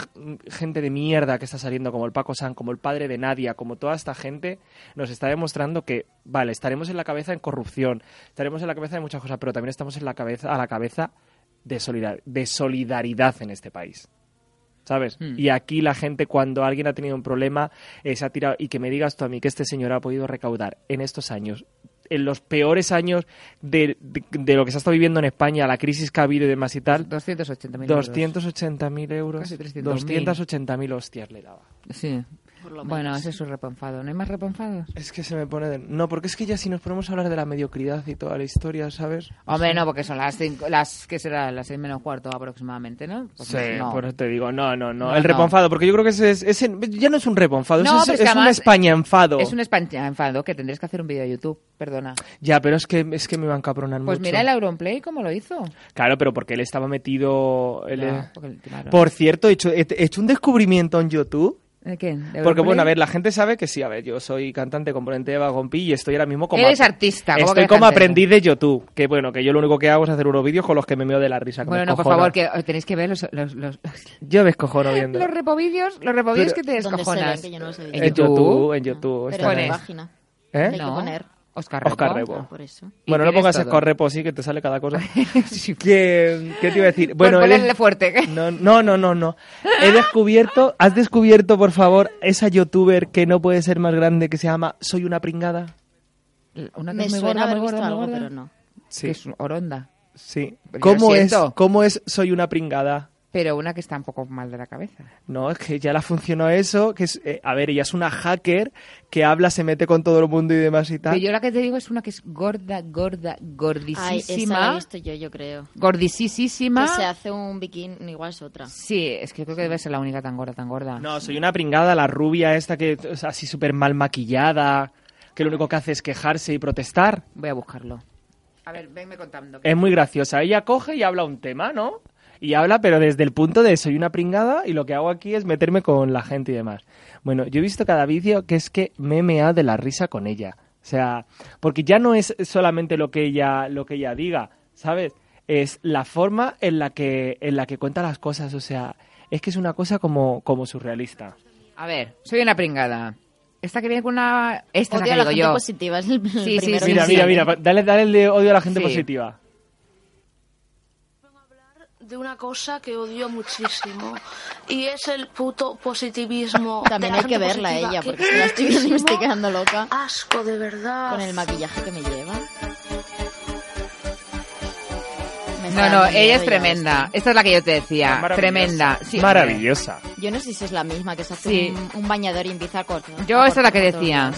Speaker 4: gente de mierda que está saliendo, como el Paco San, como el padre de Nadia, como toda esta gente, nos está demostrando que, vale, estaremos en la cabeza en corrupción, estaremos en la cabeza de muchas cosas, pero también estamos en la cabeza, a la cabeza de solidaridad en este país. ¿Sabes?
Speaker 3: Hmm.
Speaker 4: Y aquí la gente, cuando alguien ha tenido un problema, eh, se ha tirado. Y que me digas tú a mí que este señor ha podido recaudar en estos años, en los peores años de, de- de lo que se ha estado viviendo en España, la crisis que ha habido y demás y tal,
Speaker 3: 280.000 euros.
Speaker 4: 280.000 euros.
Speaker 3: Casi 300.000.
Speaker 4: 280.000 hostias le daba.
Speaker 3: Sí.
Speaker 5: Por lo
Speaker 3: Bueno,
Speaker 5: menos.
Speaker 3: ese es su reponfado. ¿No hay más reponfados?
Speaker 4: Es que se me pone de... No, porque es que ya si nos ponemos a hablar de la mediocridad y toda la historia, ¿sabes?
Speaker 3: Hombre, no, porque son las cinco, las que será las seis menos cuarto aproximadamente, ¿no? Pues
Speaker 4: Sí,
Speaker 3: no.
Speaker 4: por eso te digo, no, no, no,
Speaker 3: No,
Speaker 4: el
Speaker 3: no.
Speaker 4: reponfado, porque yo creo que ese es, ese ya no es un reponfado, es,
Speaker 3: es que
Speaker 4: es un España enfado.
Speaker 3: Es un España enfado que tendréis que hacer un vídeo de YouTube, perdona.
Speaker 4: Ya, pero es que, es que me van a cabronar
Speaker 3: Pues
Speaker 4: mucho.
Speaker 3: mira el Auronplay cómo lo hizo.
Speaker 4: Claro, pero porque él estaba metido... él
Speaker 3: Ya,
Speaker 4: es-
Speaker 3: porque, claro.
Speaker 4: Por cierto, he hecho, he he hecho un descubrimiento en YouTube.
Speaker 3: ¿De qué? ¿De
Speaker 4: Porque, bueno, a ver, la gente sabe que sí, a ver, yo soy cantante, componente de Vagon Pi y estoy ahora mismo como...
Speaker 3: Eres artista, ¿cómo que
Speaker 4: Estoy como aprendiz de YouTube. Que, bueno, que yo lo único que hago es hacer unos vídeos con los que me meo de la risa. que
Speaker 3: Bueno, no, por favor, que eh, tenéis que ver los, los, los, (laughs)
Speaker 4: Yo me escojono viendo.
Speaker 3: los repovídeos, los repovídeos
Speaker 4: Pero-
Speaker 3: que te
Speaker 5: ¿Dónde se
Speaker 3: descojonas.
Speaker 5: ven? Que yo no los he
Speaker 3: En
Speaker 5: visto.
Speaker 4: En YouTube, en YouTube.
Speaker 5: Pero
Speaker 4: está
Speaker 5: en la página.
Speaker 4: ¿Eh?
Speaker 5: Hay
Speaker 3: No.
Speaker 5: que poner.
Speaker 3: Oscar Repo.
Speaker 4: Oscar Repo.
Speaker 5: Ah, por eso.
Speaker 3: Y
Speaker 4: Bueno, no pongas
Speaker 3: todo.
Speaker 4: Oscar Repo, sí, que te sale cada cosa. (laughs) ¿Qué, ¿Qué te iba a decir? Bueno,
Speaker 3: Pues fuerte. ¿qué?
Speaker 4: No, no, no, no, no. He descubierto, has descubierto, por favor, esa youtuber que no puede ser más grande que se llama Soy una pringada.
Speaker 3: Una que
Speaker 5: Me
Speaker 3: muy
Speaker 5: suena
Speaker 3: gorda,
Speaker 5: haber visto
Speaker 3: gorda, muy
Speaker 5: algo,
Speaker 3: gorda.
Speaker 5: pero no.
Speaker 4: Sí.
Speaker 3: Que es Oronda.
Speaker 4: Sí. ¿Cómo es. ¿Cómo es Soy una pringada?
Speaker 3: Pero una que está un poco mal de la cabeza.
Speaker 4: No, es que ya la funcionó eso, que es, eh, a ver, ella es una hacker que habla, se mete con todo el mundo y demás y tal.
Speaker 3: Pero yo la que te digo es una que es gorda, gorda,
Speaker 5: Ay, esa la he
Speaker 3: gordisísima.
Speaker 5: visto yo, yo creo.
Speaker 3: Gordisísima.
Speaker 5: Que se hace un bikini, igual es otra.
Speaker 3: Sí, es que creo que debe ser la única tan gorda, tan gorda.
Speaker 4: No, soy una pringada, la rubia esta que es así súper mal maquillada, que lo único que hace es quejarse y protestar.
Speaker 3: Voy a buscarlo. A ver, venme contando.
Speaker 4: Es muy graciosa. Ella coge y habla un tema, ¿no? Y habla, pero desde el punto de soy una pringada y lo que hago aquí es meterme con la gente y demás. Bueno, yo he visto cada vídeo que es que me he meado de la risa con ella. O sea, porque ya no es solamente lo que ella, lo que ella diga, ¿sabes? Es la forma en la que, en la que cuenta las cosas. O sea, es que es una cosa como, como surrealista.
Speaker 3: A ver, soy una pringada. Esta que viene con una... Esta es
Speaker 5: Odio
Speaker 3: la
Speaker 5: a
Speaker 3: que
Speaker 5: la
Speaker 3: digo
Speaker 5: gente
Speaker 3: yo.
Speaker 5: positiva, es el, el
Speaker 3: Sí, sí, sí,
Speaker 4: Mira,
Speaker 5: que
Speaker 4: mira, mira, dale, dale el de odio a la gente
Speaker 3: Sí.
Speaker 4: positiva.
Speaker 19: De una cosa que odio muchísimo y es el puto positivismo.
Speaker 5: También hay que verla
Speaker 19: positiva,
Speaker 5: ella,
Speaker 19: que
Speaker 5: porque la estoy me estoy quedando loca.
Speaker 19: Asco, de verdad.
Speaker 5: Con el maquillaje que me lleva.
Speaker 3: No, no, ella es tremenda. Esta es la que yo te decía.
Speaker 4: Maravillosa.
Speaker 3: Tremenda. Sí,
Speaker 4: Maravillosa.
Speaker 5: Yo no sé si es la misma que se hace
Speaker 3: Sí.
Speaker 5: un, un bañador y empieza a cortar.
Speaker 3: Yo
Speaker 5: a
Speaker 3: esa es la que decía.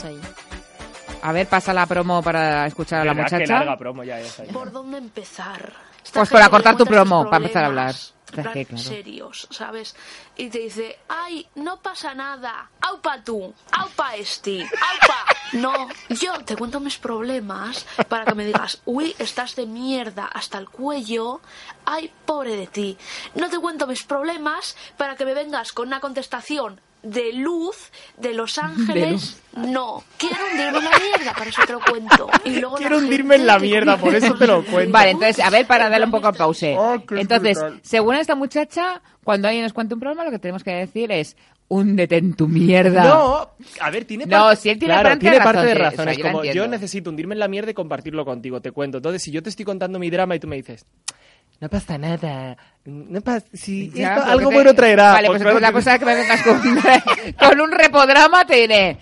Speaker 3: A ver, pasa la promo para escuchar a la muchacha.
Speaker 4: larga promo ya es ahí.
Speaker 19: ¿Por dónde empezar? Esta
Speaker 3: Pues para cortar tu promo, para empezar a hablar.
Speaker 19: plan
Speaker 3: que, claro.
Speaker 19: serios, ¿sabes? Y te dice, ay, no pasa nada, aupa tú, aupa esti, aupa. (laughs) No, yo te cuento mis problemas para que me digas, uy, estás de mierda hasta el cuello, ay, pobre de ti. No te cuento mis problemas para que me vengas con una contestación de luz de Los Ángeles. No, quiero hundirme en la mierda, para eso te lo cuento. Y (laughs) luego
Speaker 4: Quiero hundirme en la mierda, por eso te lo (laughs) cuento.
Speaker 3: Vale, entonces, a ver, para darle un poco al pause.
Speaker 4: Oh, qué
Speaker 3: Entonces,
Speaker 4: brutal.
Speaker 3: según esta muchacha, cuando alguien nos cuenta un problema, lo que tenemos que decir es, húndete en tu mierda.
Speaker 4: No, a ver, tiene
Speaker 3: No,
Speaker 4: parte,
Speaker 3: si él tiene
Speaker 4: claro,
Speaker 3: parte
Speaker 4: tiene
Speaker 3: de
Speaker 4: parte de
Speaker 3: sí,
Speaker 4: razón.
Speaker 3: o sea,
Speaker 4: es
Speaker 3: yo la
Speaker 4: como yo necesito hundirme en la mierda y compartirlo contigo, te cuento. Entonces, si yo te estoy contando mi drama y tú me dices, no pasa nada, no pasa, si
Speaker 3: Ya,
Speaker 4: esto
Speaker 3: pero
Speaker 4: algo
Speaker 3: te-
Speaker 4: bueno traerá.
Speaker 3: Vale, pues,
Speaker 4: claro
Speaker 3: entonces la
Speaker 4: que-
Speaker 3: cosa es que me vengas con, (laughs) (laughs) con un repodrama, te diré,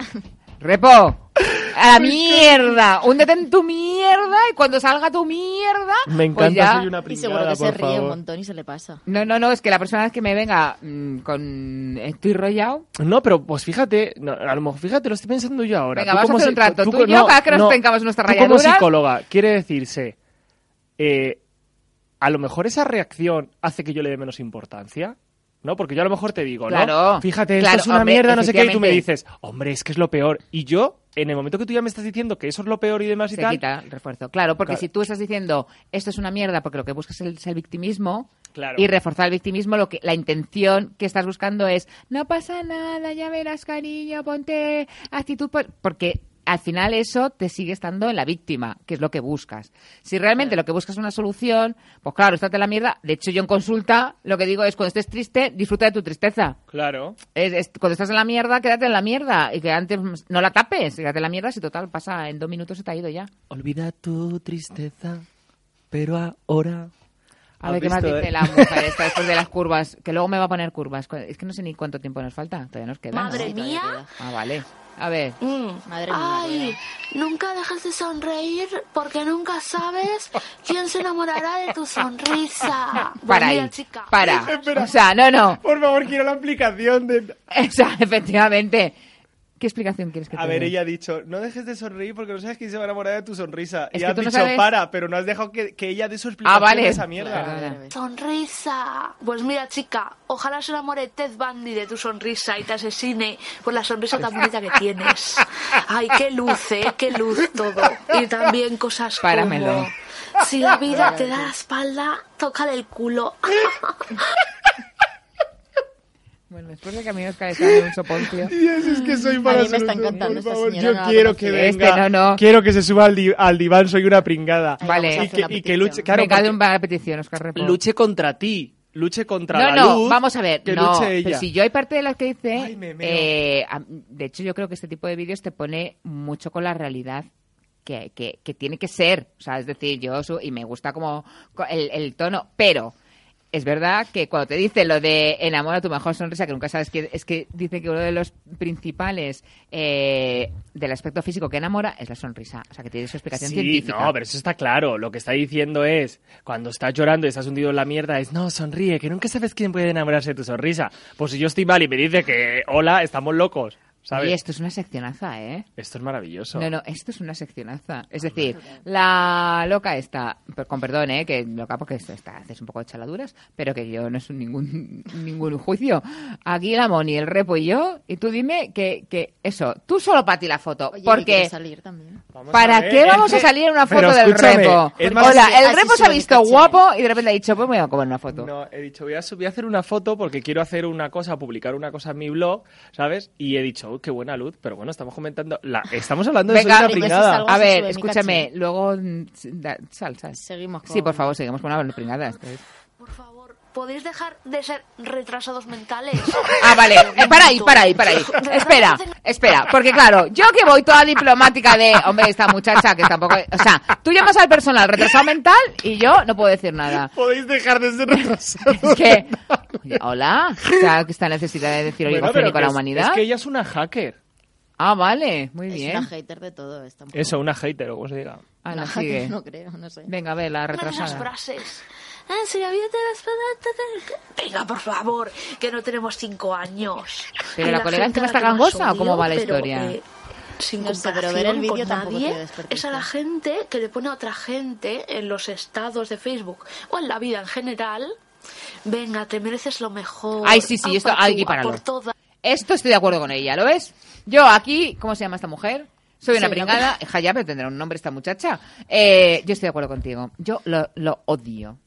Speaker 3: repo, a la (laughs) mierda, húndete en tu mierda y cuando salga tu mierda,
Speaker 4: Me
Speaker 3: pues
Speaker 4: encanta,
Speaker 3: ya...
Speaker 4: soy una
Speaker 5: Y seguro
Speaker 4: pringada,
Speaker 5: que se ríe un montón y se le pasa.
Speaker 3: No, no, no, es que la próxima vez que me venga mm, con estoy rollado,
Speaker 4: No, pero pues fíjate, no, a lo mejor fíjate, lo estoy pensando yo ahora.
Speaker 3: Venga,
Speaker 4: Tú
Speaker 3: vamos a
Speaker 4: como
Speaker 3: hacer un trato. Tú y yo, cada vez que nos tengamos nuestras
Speaker 4: tú como psicóloga, quiere decirse, eh, a lo mejor esa reacción hace que yo le dé menos importancia. ¿No? Porque yo a lo mejor te digo,
Speaker 3: Claro,
Speaker 4: ¿no? Fíjate,
Speaker 3: claro,
Speaker 4: esto es una
Speaker 3: hombre,
Speaker 4: mierda, no sé qué, y tú me dices, hombre, es que es lo peor. Y yo, en el momento que tú ya me estás diciendo que eso es lo peor y demás y
Speaker 3: se
Speaker 4: tal,
Speaker 3: quita el refuerzo. Claro, porque
Speaker 4: Claro.
Speaker 3: si tú estás diciendo esto es una mierda porque lo que buscas es el, victimismo
Speaker 4: Claro.
Speaker 3: y reforzar el victimismo, lo que la intención que estás buscando es no pasa nada, ya verás cariño, ponte actitud po-". porque al final eso te sigue estando en la víctima, que es lo que buscas. Si realmente lo que buscas es una solución, pues claro, estate en la mierda. De hecho, yo en consulta lo que digo es cuando estés triste, disfruta de tu tristeza.
Speaker 4: claro.
Speaker 3: Es- es- cuando estás en la mierda, quédate en la mierda. Y que antes mm, no la tapes, quédate en la mierda si total pasa en dos minutos se te ha ido ya.
Speaker 4: Olvida tu tristeza, pero ahora...
Speaker 3: A ver
Speaker 4: ¿Has
Speaker 3: qué más dice
Speaker 4: eh?
Speaker 3: la mujer esta después de las curvas, que luego me va a poner curvas. Es que no sé ni cuánto tiempo nos falta, todavía nos queda. ¿no?
Speaker 19: Madre mía.
Speaker 3: Ah, vale. A ver.
Speaker 5: Madre mía.
Speaker 19: Ay, nunca dejes de sonreír porque nunca sabes quién se enamorará de tu sonrisa. (laughs) Pues
Speaker 3: Para
Speaker 19: mira,
Speaker 3: ahí.
Speaker 19: chica.
Speaker 3: Para.
Speaker 4: Espera.
Speaker 3: O sea, no, no.
Speaker 4: Por favor, quiero la aplicación de... (laughs)
Speaker 3: O sea, efectivamente. ¿Qué explicación quieres que te
Speaker 4: A ver,
Speaker 3: dé?
Speaker 4: ella ha dicho, no dejes de sonreír porque no sabes quién se va a enamorar de tu sonrisa.
Speaker 3: Es
Speaker 4: y has
Speaker 3: no
Speaker 4: dicho,
Speaker 3: sabes-
Speaker 4: para, pero no has dejado que, que ella dé su explicación
Speaker 3: Ah, vale.
Speaker 4: de esa mierda.
Speaker 19: Sonrisa. Pues mira, chica, ojalá se enamore Ted Bundy de tu sonrisa y te asesine por la sonrisa tan bonita que tienes. Ay, qué luz, ¿eh? Qué luz todo. Y también cosas
Speaker 3: Páramelo.
Speaker 19: como... Si la vida te da la espalda, tócale el culo. (laughs)
Speaker 3: Bueno, después de que a mí cae sangre un soponcio. (laughs)
Speaker 4: Dios, es que soy para
Speaker 5: A mí me está encantando
Speaker 4: por
Speaker 5: esta
Speaker 4: favor.
Speaker 5: señora,
Speaker 4: Yo
Speaker 5: no
Speaker 4: quiero que.
Speaker 3: Este,
Speaker 4: venga,
Speaker 3: no, no.
Speaker 4: quiero que se suba al, di- al diván, soy una pringada.
Speaker 3: Vale.
Speaker 4: Y que, y que luche, claro,
Speaker 3: de
Speaker 4: porque
Speaker 3: una petición, Oscar Repo.
Speaker 4: luche contra ti, luche contra
Speaker 3: No,
Speaker 4: la
Speaker 3: no,
Speaker 4: luz.
Speaker 3: vamos a ver.
Speaker 4: que
Speaker 3: no,
Speaker 4: luche
Speaker 3: pero
Speaker 4: ella.
Speaker 3: si yo hay parte de las que dice,
Speaker 4: Ay, me
Speaker 3: eh, de hecho yo creo que este tipo de vídeos te pone mucho con la realidad que, que, que tiene que ser. O sea, es decir, yo su- y me gusta como co- el, el tono, pero es verdad que cuando te dice lo de enamora tu mejor sonrisa, que nunca sabes que es que dice que uno de los principales eh, del aspecto físico que enamora es la sonrisa. O sea, que tiene su explicación
Speaker 4: Sí,
Speaker 3: científica.
Speaker 4: no, pero eso está claro. Lo que está diciendo es, cuando estás llorando y estás hundido en la mierda, es, no, sonríe, que nunca sabes quién puede enamorarse de tu sonrisa. Pues si yo estoy mal y me dice que, hola, estamos locos, ¿sabes?
Speaker 3: Y esto es una seccionaza, ¿eh?
Speaker 4: Esto es maravilloso.
Speaker 3: No, no, esto es una seccionaza. Es decir, la loca está, con perdón, ¿eh? que loca porque esto está, haces un poco de chaladuras, pero que yo no es ningún, (laughs) ningún juicio. Aquí la Moni, el repo y yo, y tú dime que, que eso, tú solo para ti la foto,
Speaker 5: Oye, ¿y
Speaker 3: porque...
Speaker 5: salir también?
Speaker 3: ¿Para qué vamos a salir en una
Speaker 4: pero
Speaker 3: foto del repo? Hola, el repo se ha visto
Speaker 5: caché.
Speaker 3: guapo y de repente ha dicho, pues me voy a comer una foto.
Speaker 4: No, he dicho, voy a, voy a hacer una foto porque quiero hacer una cosa, publicar una cosa en mi blog, ¿sabes? Y he dicho, "Uy, qué buena luz, pero bueno, estamos comentando, la, estamos hablando de
Speaker 3: Venga,
Speaker 4: soy una pringada.
Speaker 3: a ver, escúchame, luego mm, da- sal, sal.
Speaker 5: Seguimos con...
Speaker 3: Sí, por favor, seguimos con una pringada.
Speaker 19: Por favor, ¿podéis dejar de ser retrasados mentales? (laughs)
Speaker 3: Ah, vale, eh, para ahí, para ahí, para ahí. (laughs) Espera, espera, porque claro, yo que voy toda diplomática de, hombre, esta muchacha que tampoco, o sea, tú llamas al personal retrasado mental y yo no puedo decir nada.
Speaker 4: Podéis dejar de ser retrasados.
Speaker 3: Es que, oye, hola, o sea, que esta necesidad de decir
Speaker 4: Bueno,
Speaker 3: oligofrénico a
Speaker 4: que
Speaker 3: la
Speaker 4: es-
Speaker 3: humanidad.
Speaker 4: Es que ella es una hacker.
Speaker 3: Ah, vale, muy
Speaker 5: Es
Speaker 3: bien.
Speaker 5: una hater de todo esto.
Speaker 4: Eso, una hater o como se diga.
Speaker 3: Ah, la
Speaker 5: Una
Speaker 3: sigue.
Speaker 5: no creo, no sé.
Speaker 3: Venga, a ver, la
Speaker 19: Una de esas
Speaker 3: retrasada.
Speaker 19: frases. Ah, si la vida te la Venga, por favor, que no tenemos cinco años.
Speaker 3: Pero
Speaker 19: Y
Speaker 3: la colega encima
Speaker 19: la
Speaker 3: está gangosa, ¿o cómo va la
Speaker 19: pero,
Speaker 3: historia?
Speaker 19: eh, sin
Speaker 5: No sé, pero ver el vídeo
Speaker 19: con
Speaker 5: tampoco
Speaker 19: nadie, es a la gente que le pone a otra gente en los estados de Facebook o en la vida en general. Venga, te mereces lo mejor.
Speaker 3: Ay, sí, sí, esto hay que pararlo. Esto estoy de acuerdo con ella, ¿lo ves? Yo aquí, ¿cómo se llama esta mujer? Soy una
Speaker 5: Sí,
Speaker 3: pringada, pero tendrá un nombre esta muchacha. Eh, yo estoy de acuerdo contigo. Yo lo, lo odio.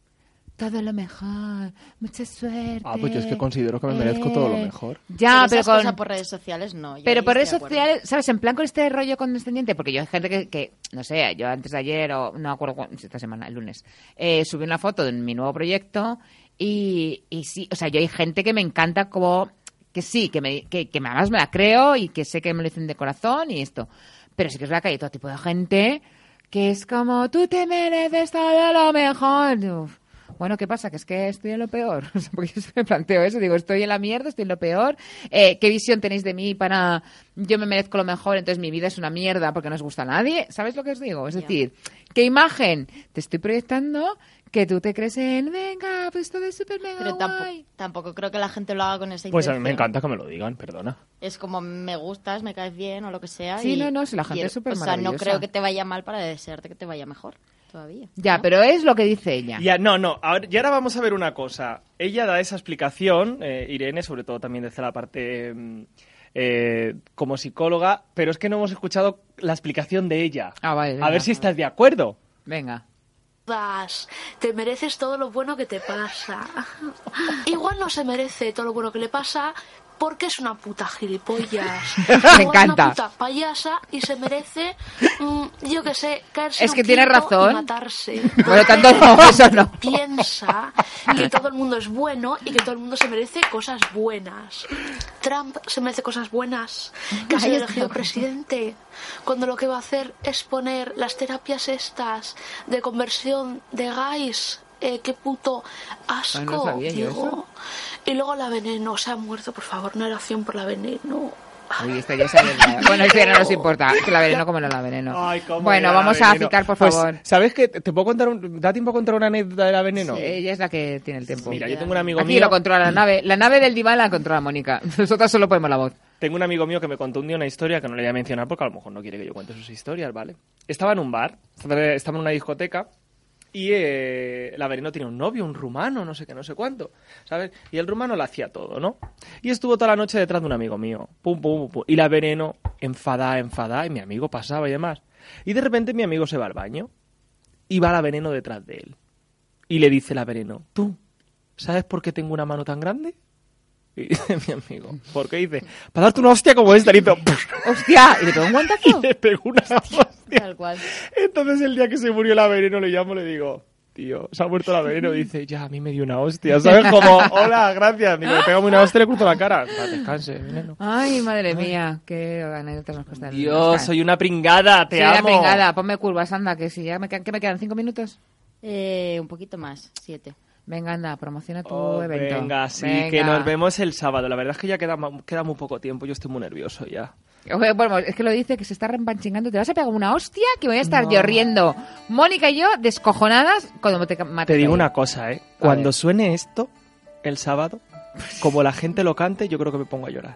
Speaker 3: Todo lo mejor, mucha suerte.
Speaker 4: Ah, pues yo es que considero que me merezco todo lo
Speaker 3: Eh,
Speaker 4: mejor.
Speaker 3: Ya, pero
Speaker 5: esas
Speaker 3: con...
Speaker 5: cosas por redes sociales no. yo
Speaker 3: Pero por redes sociales, ¿sabes? En plan con este rollo condescendiente, porque yo hay gente que, que, no sé, yo antes de ayer, o no me acuerdo cuándo, esta semana, el lunes, eh, subí una foto de mi nuevo proyecto y, y sí, o sea, yo hay gente que me encanta como, que sí, que, me, que, que además me la creo y que sé que me lo dicen de corazón y esto. Pero sí que es verdad que hay todo tipo de gente que es como, tú te mereces todo lo mejor. Uf. Bueno, ¿qué pasa? Que es que estoy en lo peor. (laughs) Porque yo me planteo eso. Digo, estoy en la mierda, estoy en lo peor. Eh, ¿Qué visión tenéis de mí para yo me merezco lo mejor, entonces mi vida es una mierda porque no os gusta a nadie? ¿Sabes lo que os digo? Es decir, ¿qué imagen te estoy proyectando que tú te crees en, venga, pues todo es súper mega
Speaker 5: Pero tampoco,
Speaker 3: guay?
Speaker 5: tampoco creo que la gente lo haga con esa
Speaker 4: Pues a mí
Speaker 5: intención.
Speaker 4: me encanta que me lo digan, perdona.
Speaker 5: Es como me gustas, me caes bien o lo que sea.
Speaker 3: Sí,
Speaker 5: y-
Speaker 3: no, no, si la gente
Speaker 5: y-
Speaker 3: es súper
Speaker 5: O sea, no creo que te vaya mal para desearte que te vaya mejor todavía.
Speaker 3: Ya, pero es lo que dice ella.
Speaker 4: Ya, no, no. ahora- y ahora vamos a ver una cosa. Ella da esa explicación, eh, Irene, sobre todo también desde la parte mm, eh, como psicóloga, pero es que no hemos escuchado la explicación de ella.
Speaker 3: Ah, vale,
Speaker 4: a ver si estás de acuerdo.
Speaker 3: Venga.
Speaker 19: Te mereces todo lo bueno que te pasa. (laughs) Igual no se merece todo lo bueno que le pasa porque es una puta gilipollas. (laughs)
Speaker 3: Me encanta.
Speaker 19: Una puta payasa y se merece, mm, yo que sé, caerse
Speaker 3: Es
Speaker 19: en
Speaker 3: que
Speaker 19: un quinto
Speaker 3: razón.
Speaker 19: y matarse. (laughs)
Speaker 3: Bueno, tanto no, (laughs) eso no.
Speaker 19: Piensa que todo el mundo es bueno y que todo el mundo se merece cosas buenas. Trump se merece cosas buenas. Que ha sido elegido presidente. Cuando lo que va a hacer es poner las terapias estas de conversión de gays. Eh, qué puto asco,
Speaker 3: Ah, no sabía yo
Speaker 19: digo.
Speaker 3: eso.
Speaker 19: Y luego la veneno, se ha muerto, por favor, una oración por la veneno.
Speaker 3: Uy, esta ya Bueno, esto ya no nos importa. Que la veneno como no la veneno.
Speaker 4: Ay, cómo
Speaker 3: bueno, vamos a citar, por
Speaker 4: Pues,
Speaker 3: favor.
Speaker 4: ¿Sabes qué? ¿Te puedo contar un- ¿Da tiempo a contar una anécdota de la veneno?
Speaker 3: Sí, ella es la que tiene el tiempo.
Speaker 4: Mira, yo tengo un amigo
Speaker 3: Aquí
Speaker 4: mío.
Speaker 3: lo controla la nave. La nave del diván la controla Mónica. (laughs) Nosotras solo ponemos la voz.
Speaker 4: Tengo un amigo mío que me contó un día una historia que no le voy a mencionar porque a lo mejor no quiere que yo cuente sus historias, ¿vale? Estaba en un bar, estaba en una discoteca y eh, la Veneno tiene un novio, un rumano, no sé qué, no sé cuánto, ¿sabes? Y el rumano lo hacía todo, ¿no? Y estuvo toda la noche detrás de un amigo mío, pum, pum, pum, pum. Y la Veneno enfadada, enfadada, y mi amigo pasaba y demás. Y de repente mi amigo se va al baño y va la Veneno detrás de él. Y le dice la Veneno, tú, ¿sabes por qué tengo una mano tan grande? Y dice mi amigo, ¿por qué? dice, para darte una hostia como esta. Y
Speaker 3: ¡Hostia! ¿Y le pegó un guantazo? (laughs)
Speaker 4: y le pegó una hostia.
Speaker 5: Tal cual.
Speaker 4: Entonces el día que se murió la veneno le llamo y le digo, tío, se ha muerto la veneno. Dice, ya, a mí me dio una hostia, ¿sabes? Como, hola, gracias. Digo, le pegamos una hostia y le corto la cara. Va, descanse, veneno.
Speaker 3: Ay, madre mía, qué anécdotas nos.
Speaker 4: Dios, soy una pringada, te
Speaker 3: Soy
Speaker 4: amo.
Speaker 3: una pringada, ponme curvas, anda, que si ya me quedan, ¿qué me quedan? ¿Cinco minutos?
Speaker 5: Eh, un poquito más, siete.
Speaker 3: Venga, anda, promociona tu
Speaker 4: Oh,
Speaker 3: evento.
Speaker 4: venga, sí,
Speaker 3: Venga.
Speaker 4: que nos vemos el sábado. La verdad es que ya queda, queda muy poco tiempo. Yo estoy muy nervioso ya.
Speaker 3: Bueno, es que lo dice que se está repanchingando. Te vas a pegar una hostia que voy a estar yo riendo. Mónica y yo descojonadas cuando te mates
Speaker 4: Te digo una cosa, ¿eh? Cuando
Speaker 3: ver.
Speaker 4: suene esto, el sábado, como la gente lo cante, yo creo que me pongo a llorar.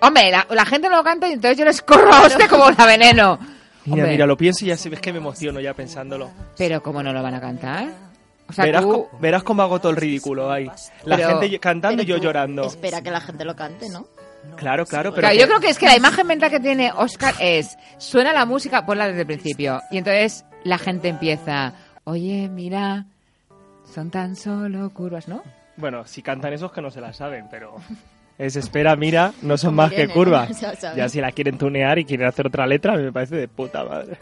Speaker 3: Hombre, la, la gente no lo canta y entonces yo les corro a hostia como la veneno.
Speaker 4: Mira,
Speaker 3: Hombre,
Speaker 4: mira, lo pienso y ya se ves que me emociono ya pensándolo.
Speaker 3: Pero ¿cómo no lo van a cantar? O sea,
Speaker 4: verás,
Speaker 3: tú...
Speaker 4: verás cómo hago todo el ridículo ahí. La
Speaker 5: Pero-
Speaker 4: gente cantando y yo llorando.
Speaker 5: Espera que la gente lo cante, ¿no?
Speaker 4: Claro, claro, pero...
Speaker 3: Claro,
Speaker 4: que-
Speaker 3: yo creo que es que la imagen mental que tiene Oscar es, suena la música, ponla desde el principio. Y entonces la gente empieza, oye, mira, son tan solo curvas, ¿no?
Speaker 4: Bueno, si cantan esos que no se la saben, pero... Es espera, mira, no son
Speaker 3: Como
Speaker 4: más que
Speaker 3: Irene,
Speaker 4: curvas. (laughs)
Speaker 3: ¿no? Ya
Speaker 4: si la quieren tunear y quieren hacer otra letra, me parece de puta madre.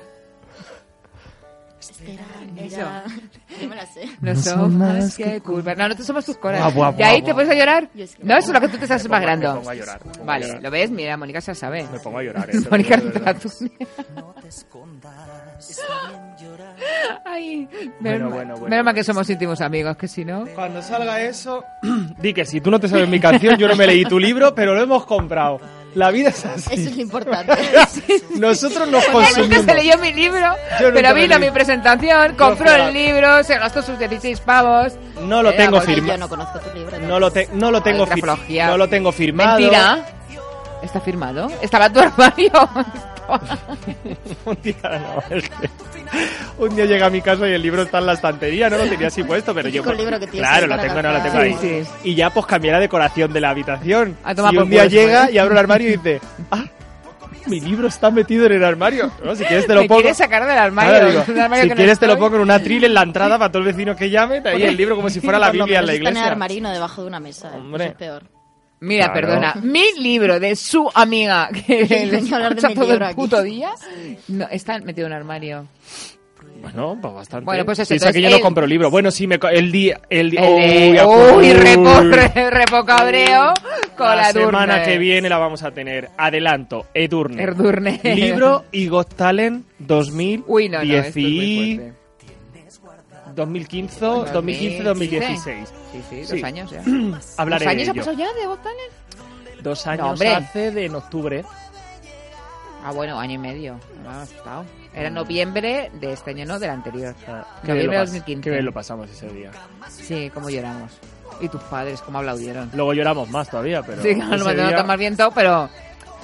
Speaker 5: Mira, (laughs) yo me la sé.
Speaker 3: No, son más que curvas. No, nosotros somos tus coras.
Speaker 4: Guau, guau,
Speaker 3: ¿Y ahí
Speaker 4: guau,
Speaker 3: te pones a llorar?
Speaker 5: Yo es que
Speaker 3: No, eso es lo que tú te estás desmagrando.
Speaker 4: me pongo a llorar, me pongo a
Speaker 3: Vale,
Speaker 4: llorar.
Speaker 3: ¿lo ves? Mira, Mónica se la sabe.
Speaker 4: Me pongo a llorar, eh, (laughs) lo
Speaker 3: Mónica no
Speaker 4: de
Speaker 3: te tunea. Ay,
Speaker 4: Bueno,
Speaker 3: menos, mal-
Speaker 4: bueno, bueno.
Speaker 3: mal que somos íntimos amigos, que si no...
Speaker 4: Cuando salga eso, (clears throat) di que si tú no te sabes mi canción, yo no me leí tu libro, pero lo hemos comprado. La vida es así.
Speaker 5: Eso es lo importante. (laughs)
Speaker 4: Nosotros nos
Speaker 3: Él nunca
Speaker 4: consumimos.
Speaker 3: se leyó mi libro,
Speaker 4: Yo
Speaker 3: pero vino a mi presentación, compró el libro, se gastó sus 16 pavos.
Speaker 4: No lo
Speaker 3: Era
Speaker 4: tengo firmado.
Speaker 5: Yo no conozco tu libro.
Speaker 4: No lo, te- no lo tengo. No lo tengo firmado.
Speaker 3: Mentira. ¿Está firmado? ¿Estaba tu (laughs) armario? (laughs)
Speaker 4: un día no, es que un día llega a mi casa y el libro está en la estantería, no lo tenía así puesto, pero yo
Speaker 5: Típico libro que tienes
Speaker 4: claro, lo tengo, no lo tengo ahí.
Speaker 3: Sí,
Speaker 4: Y ya pues cambié la decoración de la habitación.
Speaker 3: A tomar
Speaker 4: y un día llega
Speaker 3: ¿eh?
Speaker 4: y abro el armario y dice, "Ah, mi libro está metido en el armario." No, si quieres te lo
Speaker 3: Me
Speaker 4: pongo.
Speaker 3: quieres sacar del armario,
Speaker 4: Claro, digo, (laughs)
Speaker 3: un armario
Speaker 4: si
Speaker 3: que no
Speaker 4: quieres te lo pongo en una tril en la entrada para todos los vecinos que llamen, ahí el libro como si fuera la Biblia en la
Speaker 5: menos está en el
Speaker 4: iglesia.
Speaker 5: armarino debajo de una mesa. ¿eh?
Speaker 4: Hombre.
Speaker 5: Eso es peor.
Speaker 3: Mira,
Speaker 4: Claro.
Speaker 3: perdona, mi libro de su amiga que (laughs) le
Speaker 5: de
Speaker 3: escucha
Speaker 5: mi
Speaker 3: todo
Speaker 5: libro
Speaker 3: el
Speaker 5: aquí.
Speaker 3: puto día, no, está metido en un armario.
Speaker 4: Bueno, pues bastante.
Speaker 3: Bueno, pues eso,
Speaker 4: Sí, sé que yo no
Speaker 3: él-
Speaker 4: compro libro. Bueno, sí, me co- el día... El día
Speaker 3: El de-
Speaker 4: uy,
Speaker 3: uy, repo,
Speaker 4: uy.
Speaker 3: re- repo cabreo con la,
Speaker 4: la semana que viene la vamos a tener. Adelanto, Edurne.
Speaker 3: Edurne.
Speaker 4: Libro y Got Talent 2010
Speaker 3: Uy, no, no, esto es muy fuerte.
Speaker 4: 2015, 2015, 2016.
Speaker 3: Sí, sí,
Speaker 4: Sí.
Speaker 3: dos años ya. (clears throat)
Speaker 4: Hablaré
Speaker 3: ¿Dos años
Speaker 4: de
Speaker 3: ha pasado ya de Talent?
Speaker 4: Dos años
Speaker 3: No,
Speaker 4: hace de en octubre.
Speaker 3: Ah, bueno, año y medio. Asustado. Era noviembre de este año, no, del anterior.
Speaker 4: Bien,
Speaker 3: Noviembre de
Speaker 4: pas-
Speaker 3: 2015.
Speaker 4: qué bien lo pasamos ese día.
Speaker 3: Sí, cómo lloramos. Y tus padres, cómo aplaudieron.
Speaker 4: Luego lloramos más todavía, pero.
Speaker 3: sí,
Speaker 4: ese
Speaker 3: no
Speaker 4: día-
Speaker 3: más viento, pero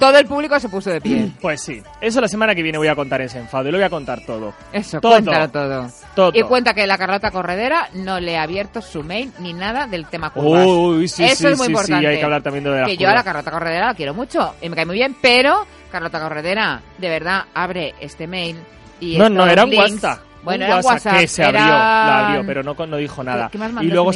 Speaker 3: todo el público se puso de pie. (clears throat)
Speaker 4: Pues sí. Eso la semana que viene voy a contar ese enfado y lo voy a contar todo.
Speaker 3: Eso,
Speaker 4: Todo.
Speaker 3: cuéntalo todo.
Speaker 4: Todo.
Speaker 3: Y cuenta que la Carlota Corredera no le ha abierto su mail ni nada del tema curvas.
Speaker 4: Uy, sí,
Speaker 3: Eso
Speaker 4: sí,
Speaker 3: es muy
Speaker 4: sí, sí,
Speaker 3: importante.
Speaker 4: hay que hablar también de las
Speaker 3: Que yo a la. Carlota Corredera la quiero mucho y me cae muy bien, pero Carlota Corredera, de verdad, abre este mail y
Speaker 4: No, no, era un WhatsApp.
Speaker 3: Bueno,
Speaker 4: un
Speaker 3: era un WhatsApp.
Speaker 4: que se abrió, la abrió, pero no, no dijo nada.
Speaker 3: ¿Qué más
Speaker 4: y luego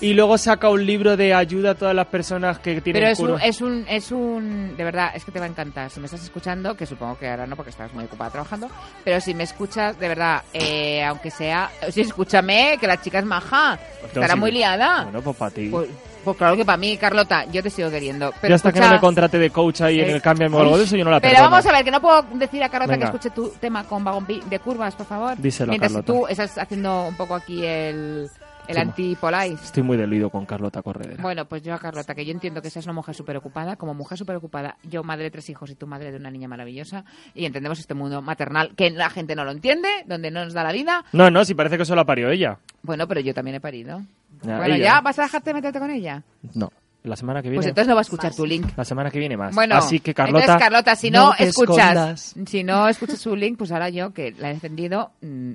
Speaker 4: y luego saca un libro de ayuda a todas las personas que tienen
Speaker 3: Pero es un, es un, es un, de verdad, es que te va a encantar. Si me estás escuchando, que supongo que ahora no porque estás muy ocupada trabajando, pero si me escuchas, de verdad, eh, aunque sea, sí, escúchame, que la chica es maja, estará
Speaker 4: sí.
Speaker 3: muy liada.
Speaker 4: Bueno, pues para ti.
Speaker 3: Pues, pues claro que para mí, Carlota, yo te sigo queriendo. Pero
Speaker 4: ya hasta que no me contrate de coach ahí en
Speaker 3: Eh,
Speaker 4: el cambio o algo de eso, yo no la
Speaker 3: Pero
Speaker 4: perdono.
Speaker 3: vamos a ver, que no puedo decir a Carlota
Speaker 4: Venga.
Speaker 3: que escuche tu tema con vagón de curvas, por favor.
Speaker 4: Díselo a
Speaker 3: Mientras
Speaker 4: Carlota.
Speaker 3: tú estás haciendo un poco aquí el, el
Speaker 4: Sí.
Speaker 3: anti-polite.
Speaker 4: Estoy muy dolido con Carlota Corredera.
Speaker 3: Bueno, pues yo a Carlota, que yo entiendo que seas una mujer súper ocupada, como mujer súper ocupada, yo madre de tres hijos y tú madre de una niña maravillosa, y entendemos este mundo maternal que la gente no lo entiende, donde no nos da la vida.
Speaker 4: No, no, si parece que solo la parió ella.
Speaker 3: Bueno, pero yo también he parido.
Speaker 4: Ya,
Speaker 3: bueno,
Speaker 4: ella.
Speaker 3: ¿ya vas a dejarte meterte con ella?
Speaker 4: No, la semana que viene.
Speaker 3: Pues entonces no va a escuchar tu link.
Speaker 4: La semana que viene más.
Speaker 3: Bueno,
Speaker 4: Así que Carlota.
Speaker 3: entonces Carlota, si no,
Speaker 4: te
Speaker 3: escuchas,
Speaker 4: escondas.
Speaker 3: si no escuchas su link, pues ahora yo que la he defendido, mm,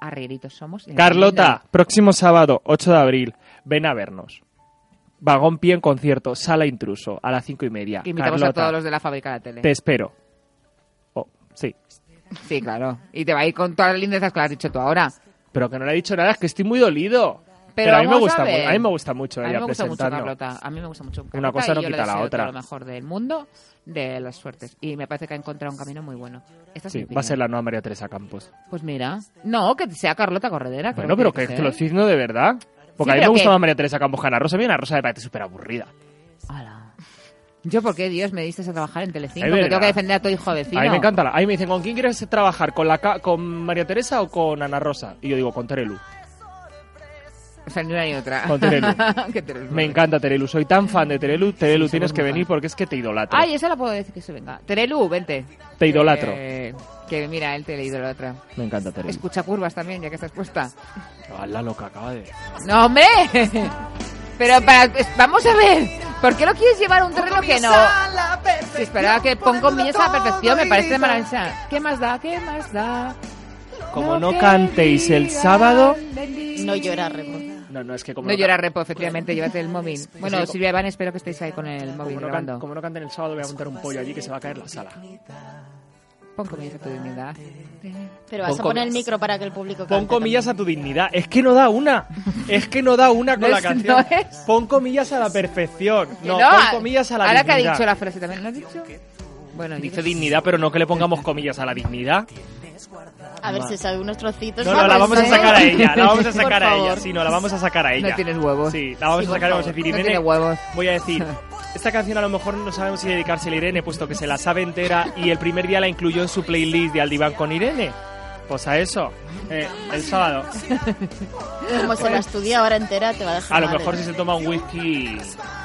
Speaker 3: arrieritos somos.
Speaker 4: Carlota, próximo sábado, 8 de abril, ven a vernos. Vagón Pie en concierto, sala intruso, a las cinco y media.
Speaker 3: Que invitamos
Speaker 4: Carlota,
Speaker 3: a todos los de la fábrica de la tele.
Speaker 4: Te espero. Oh, sí.
Speaker 3: Sí, claro. Y te va a ir con todas las lindezas que le has dicho tú ahora.
Speaker 4: Pero que no le he dicho nada, es que estoy muy dolido. Pero, a mí me gusta, mu- a mí me gusta mucho
Speaker 3: A mí me gusta mucho. Carlota. A mí me gusta mucho
Speaker 4: Una
Speaker 3: Carlota
Speaker 4: cosa no quita la otra.
Speaker 3: todo lo mejor del mundo, de las suertes. Y me parece que ha encontrado un camino muy bueno. Esta es
Speaker 4: Sí,
Speaker 3: mi
Speaker 4: va a ser la nueva María Teresa Campos.
Speaker 3: Pues mira, no, que sea Carlota Corredera.
Speaker 4: Bueno, pero que,
Speaker 3: que
Speaker 4: que lo de verdad. Porque
Speaker 3: Sí,
Speaker 4: a mí me
Speaker 3: pero
Speaker 4: gusta
Speaker 3: que-
Speaker 4: más María Teresa Campos que Ana Rosa. Bien, Ana Rosa me parece súper aburrida.
Speaker 3: Yo, ¿por qué, Dios, me diste a trabajar en Telecinco?
Speaker 4: Es
Speaker 3: Que
Speaker 4: verdad.
Speaker 3: tengo que defender a tu hijo vecino.
Speaker 4: A mí me encanta. La... Ahí me dicen, ¿con quién quieres trabajar? ¿Con, la ca- ¿Con María Teresa o con Ana Rosa? Y yo digo, con Terelu.
Speaker 3: O sea, ni una ni otra.
Speaker 4: Con Terelu. (laughs)
Speaker 3: Que Terelu.
Speaker 4: Me encanta Terelu. Soy tan fan de Terelu. Terelu,
Speaker 3: Sí,
Speaker 4: tienes que venir porque es que te idolatro.
Speaker 3: Ay, esa la puedo decir que se venga. Terelu, vente.
Speaker 4: Te idolatro.
Speaker 3: Eh, que mira, él te idolatra.
Speaker 4: Me encanta Terelu.
Speaker 3: Escucha curvas también, ya que estás puesta.
Speaker 4: Hala, lo que acaba de...
Speaker 3: ¡No, hombre! Pero para, vamos a ver, ¿por qué lo quieres llevar a un terreno que no? Si esperaba que pon comillas a la perfección, me parece maravillosa. ¿Qué más da? ¿Qué más da?
Speaker 4: Como no cantéis el sábado...
Speaker 5: No llora, Remo.
Speaker 4: No, no, es que como
Speaker 3: No llora repo, efectivamente, llévate el móvil. Bueno,
Speaker 4: Sí,
Speaker 3: Silvia Van, espero que estéis ahí con el móvil
Speaker 4: Como no, can- como no canten el sábado, voy a montar un pollo allí que se va a caer la sala.
Speaker 3: Pon comillas a tu dignidad.
Speaker 5: Pero vas
Speaker 4: Pon
Speaker 5: a poner el micro para que el público
Speaker 4: Pon
Speaker 5: cante
Speaker 4: comillas a tu dignidad. Es que no da una. Es que no da una (laughs) con
Speaker 3: No
Speaker 4: la
Speaker 3: es-
Speaker 4: canción.
Speaker 3: no es.
Speaker 4: Pon comillas a la perfección. No,
Speaker 3: no,
Speaker 4: pon comillas a la
Speaker 3: Ahora que ha
Speaker 4: dignidad.
Speaker 3: dicho la frase también, ¿lo has dicho? Bueno,
Speaker 4: Dice dignidad, pero no que le pongamos comillas a la dignidad.
Speaker 5: A ver si sabe unos trocitos.
Speaker 4: No, no, la vamos a sacar a ella. La vamos a (laughs) sacar a ella. Sí, no, la vamos a sacar a ella.
Speaker 3: No tienes huevos.
Speaker 4: Sí, la vamos
Speaker 3: Sí,
Speaker 4: a sacar vamos a decir,
Speaker 3: No
Speaker 4: Irene.
Speaker 3: tiene huevos.
Speaker 4: Voy a decir, esta canción a lo mejor no sabemos si dedicársela a Irene, puesto que se la sabe entera y el primer día la incluyó en su playlist de Aldiván con Irene. Pues a eso, eh, el sábado.
Speaker 5: Como se la estudia ahora entera, te va a dejar
Speaker 4: A lo mejor si se toma un whisky,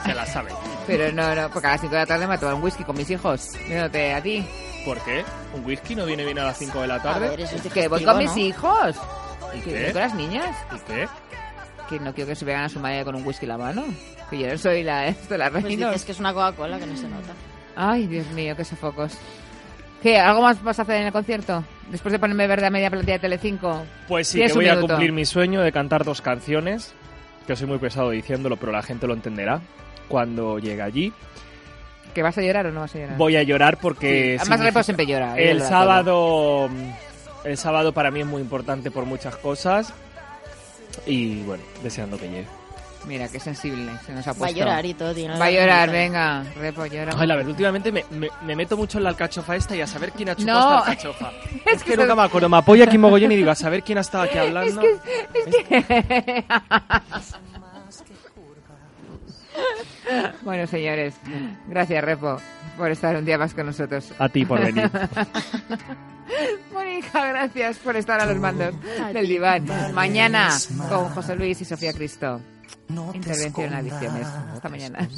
Speaker 4: se la sabe.
Speaker 3: Pero no, no, porque a las 5 de la tarde me tomo un whisky con mis hijos, viéndote a ti.
Speaker 4: ¿Por qué? ¿Un whisky no viene bien a las 5 de la tarde?
Speaker 5: A ver, eso es
Speaker 3: Que voy con mis hijos.
Speaker 4: ¿Y
Speaker 3: Que
Speaker 4: qué?
Speaker 3: voy con las niñas.
Speaker 4: ¿Y qué?
Speaker 3: Que no quiero que se vean a su madre con un whisky en la mano. Que yo no soy la, (laughs) esto, la
Speaker 5: Pues
Speaker 3: reina.
Speaker 5: dices que es una Coca-Cola que no se nota.
Speaker 3: Ay, Dios mío, qué sofocos. ¿Qué? ¿Algo más vas a hacer en el concierto? Después de ponerme verde a media plantilla de Telecinco.
Speaker 4: Pues sí, que voy a cumplir mi sueño de cantar dos canciones, que soy muy pesado diciéndolo, pero la gente lo entenderá. Cuando llegue allí,
Speaker 3: ¿Que vas a llorar o no vas a llorar?
Speaker 4: voy a llorar porque...
Speaker 3: Sí, además Repo siempre llora,
Speaker 4: El sábado... El sábado para mí es muy importante por muchas cosas. Y bueno, deseando que llegue.
Speaker 3: Mira, qué sensible se nos ha
Speaker 5: Va a
Speaker 3: puesto.
Speaker 5: llorar y todo, tiene
Speaker 3: Va a llorar, venga. Repo, llora.
Speaker 4: Ay, la verdad, últimamente me, me- me meto mucho en la alcachofa esta y a saber quién ha chupado
Speaker 3: No.
Speaker 4: esta (laughs) alcachofa.
Speaker 3: Es
Speaker 4: es, que,
Speaker 3: que
Speaker 4: nunca me acuerdo. Me apoyo aquí mogollón y digo, a saber quién ha estado aquí (laughs) hablando.
Speaker 3: Es que... (laughs) bueno, señores, gracias, Repo, por estar un día más con nosotros.
Speaker 4: A ti por venir.
Speaker 3: Mónica, gracias por estar a los mandos del diván. Mañana con José Luis y Sofía Cristo. Intervención en adicciones. Hasta mañana.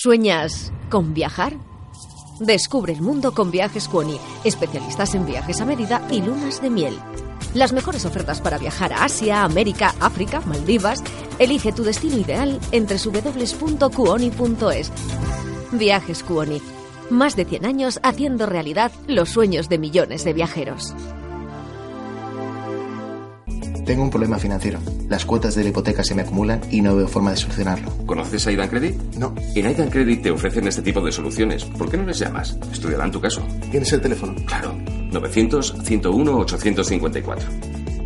Speaker 9: ¿Sueñas con viajar? Descubre el mundo con Viajes Cuoni, especialistas en viajes a medida y lunas de miel. Las mejores ofertas para viajar a Asia, América, África, Maldivas. Elige tu destino ideal entre www.cuoni.es. Viajes Cuoni. Más de 100 años haciendo realidad los sueños de millones de viajeros.
Speaker 20: Tengo un problema financiero. Las cuotas de la hipoteca se me acumulan y no veo forma de solucionarlo.
Speaker 21: ¿Conoces a Aidan Credit?
Speaker 20: No.
Speaker 21: En Aidan Credit te ofrecen este tipo de soluciones. ¿Por qué no les llamas? Estudiarán tu caso.
Speaker 20: ¿Tienes el teléfono?
Speaker 21: Claro. 900-101-854.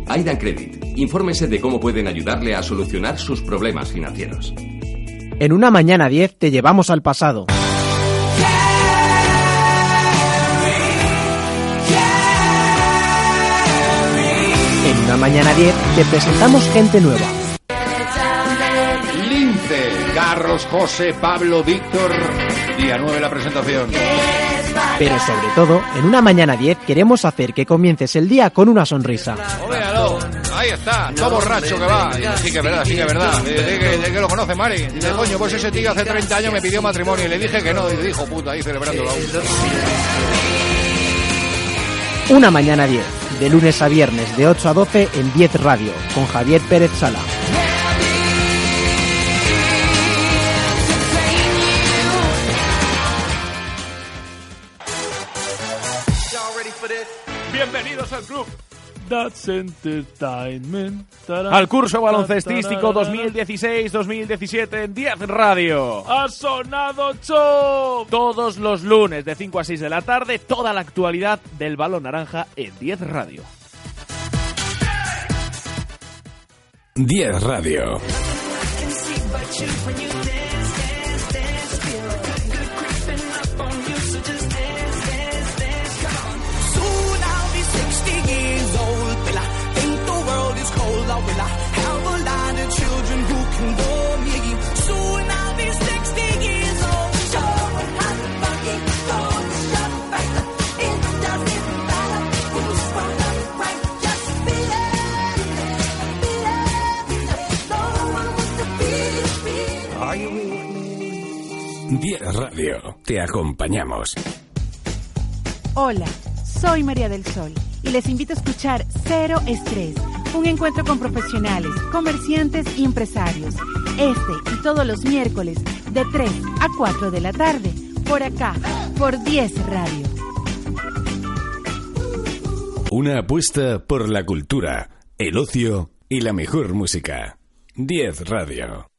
Speaker 21: Aidan Credit. Infórmese de cómo pueden ayudarle a solucionar sus problemas financieros.
Speaker 10: En una mañana 10 te llevamos al pasado. Una mañana 10 te presentamos gente nueva.
Speaker 13: Lince, Carlos, José, Pablo, Víctor. Día 9 la presentación.
Speaker 10: Pero sobre todo, en una mañana 10 queremos hacer que comiences el día con una sonrisa.
Speaker 13: Véalo. Ahí está, todo borracho que va. Sí que es verdad, sí que es verdad. Eh, De que, que lo conoce Mari. Dice, coño, pues ese tío hace 30 años me pidió matrimonio y le dije que no. Y dijo, puta, ahí celebrándolo.
Speaker 10: Una mañana 10, de lunes a viernes de 8 a 12 en 10 Radio, con Javier Pérez Sala.
Speaker 4: Bienvenidos al club.
Speaker 12: That's entertainment. Al curso baloncestístico 2016-2017 en 10 Radio. ¡Ha sonado Chop! Todos los lunes de 5 a 6 de la tarde, toda la actualidad del balón naranja en 10 Radio.
Speaker 17: 10 Radio.
Speaker 22: Will I have a lot of children who can bore me? Soon I'll be 60 years old. So hot, funky, cold, shut back. It doesn't matter who's from the right. Just feel it, feel it. No one wants to feel, feel.
Speaker 17: Are you 10 Radio. Te acompañamos.
Speaker 23: Hola, soy María del Sol y les invito a escuchar Cero Estrés, un encuentro con profesionales, comerciantes y empresarios. Este y todos los miércoles de 3 a 4 de la tarde, por acá, por 10 Radio.
Speaker 17: Una apuesta por la cultura, el ocio y la mejor música. 10 Radio.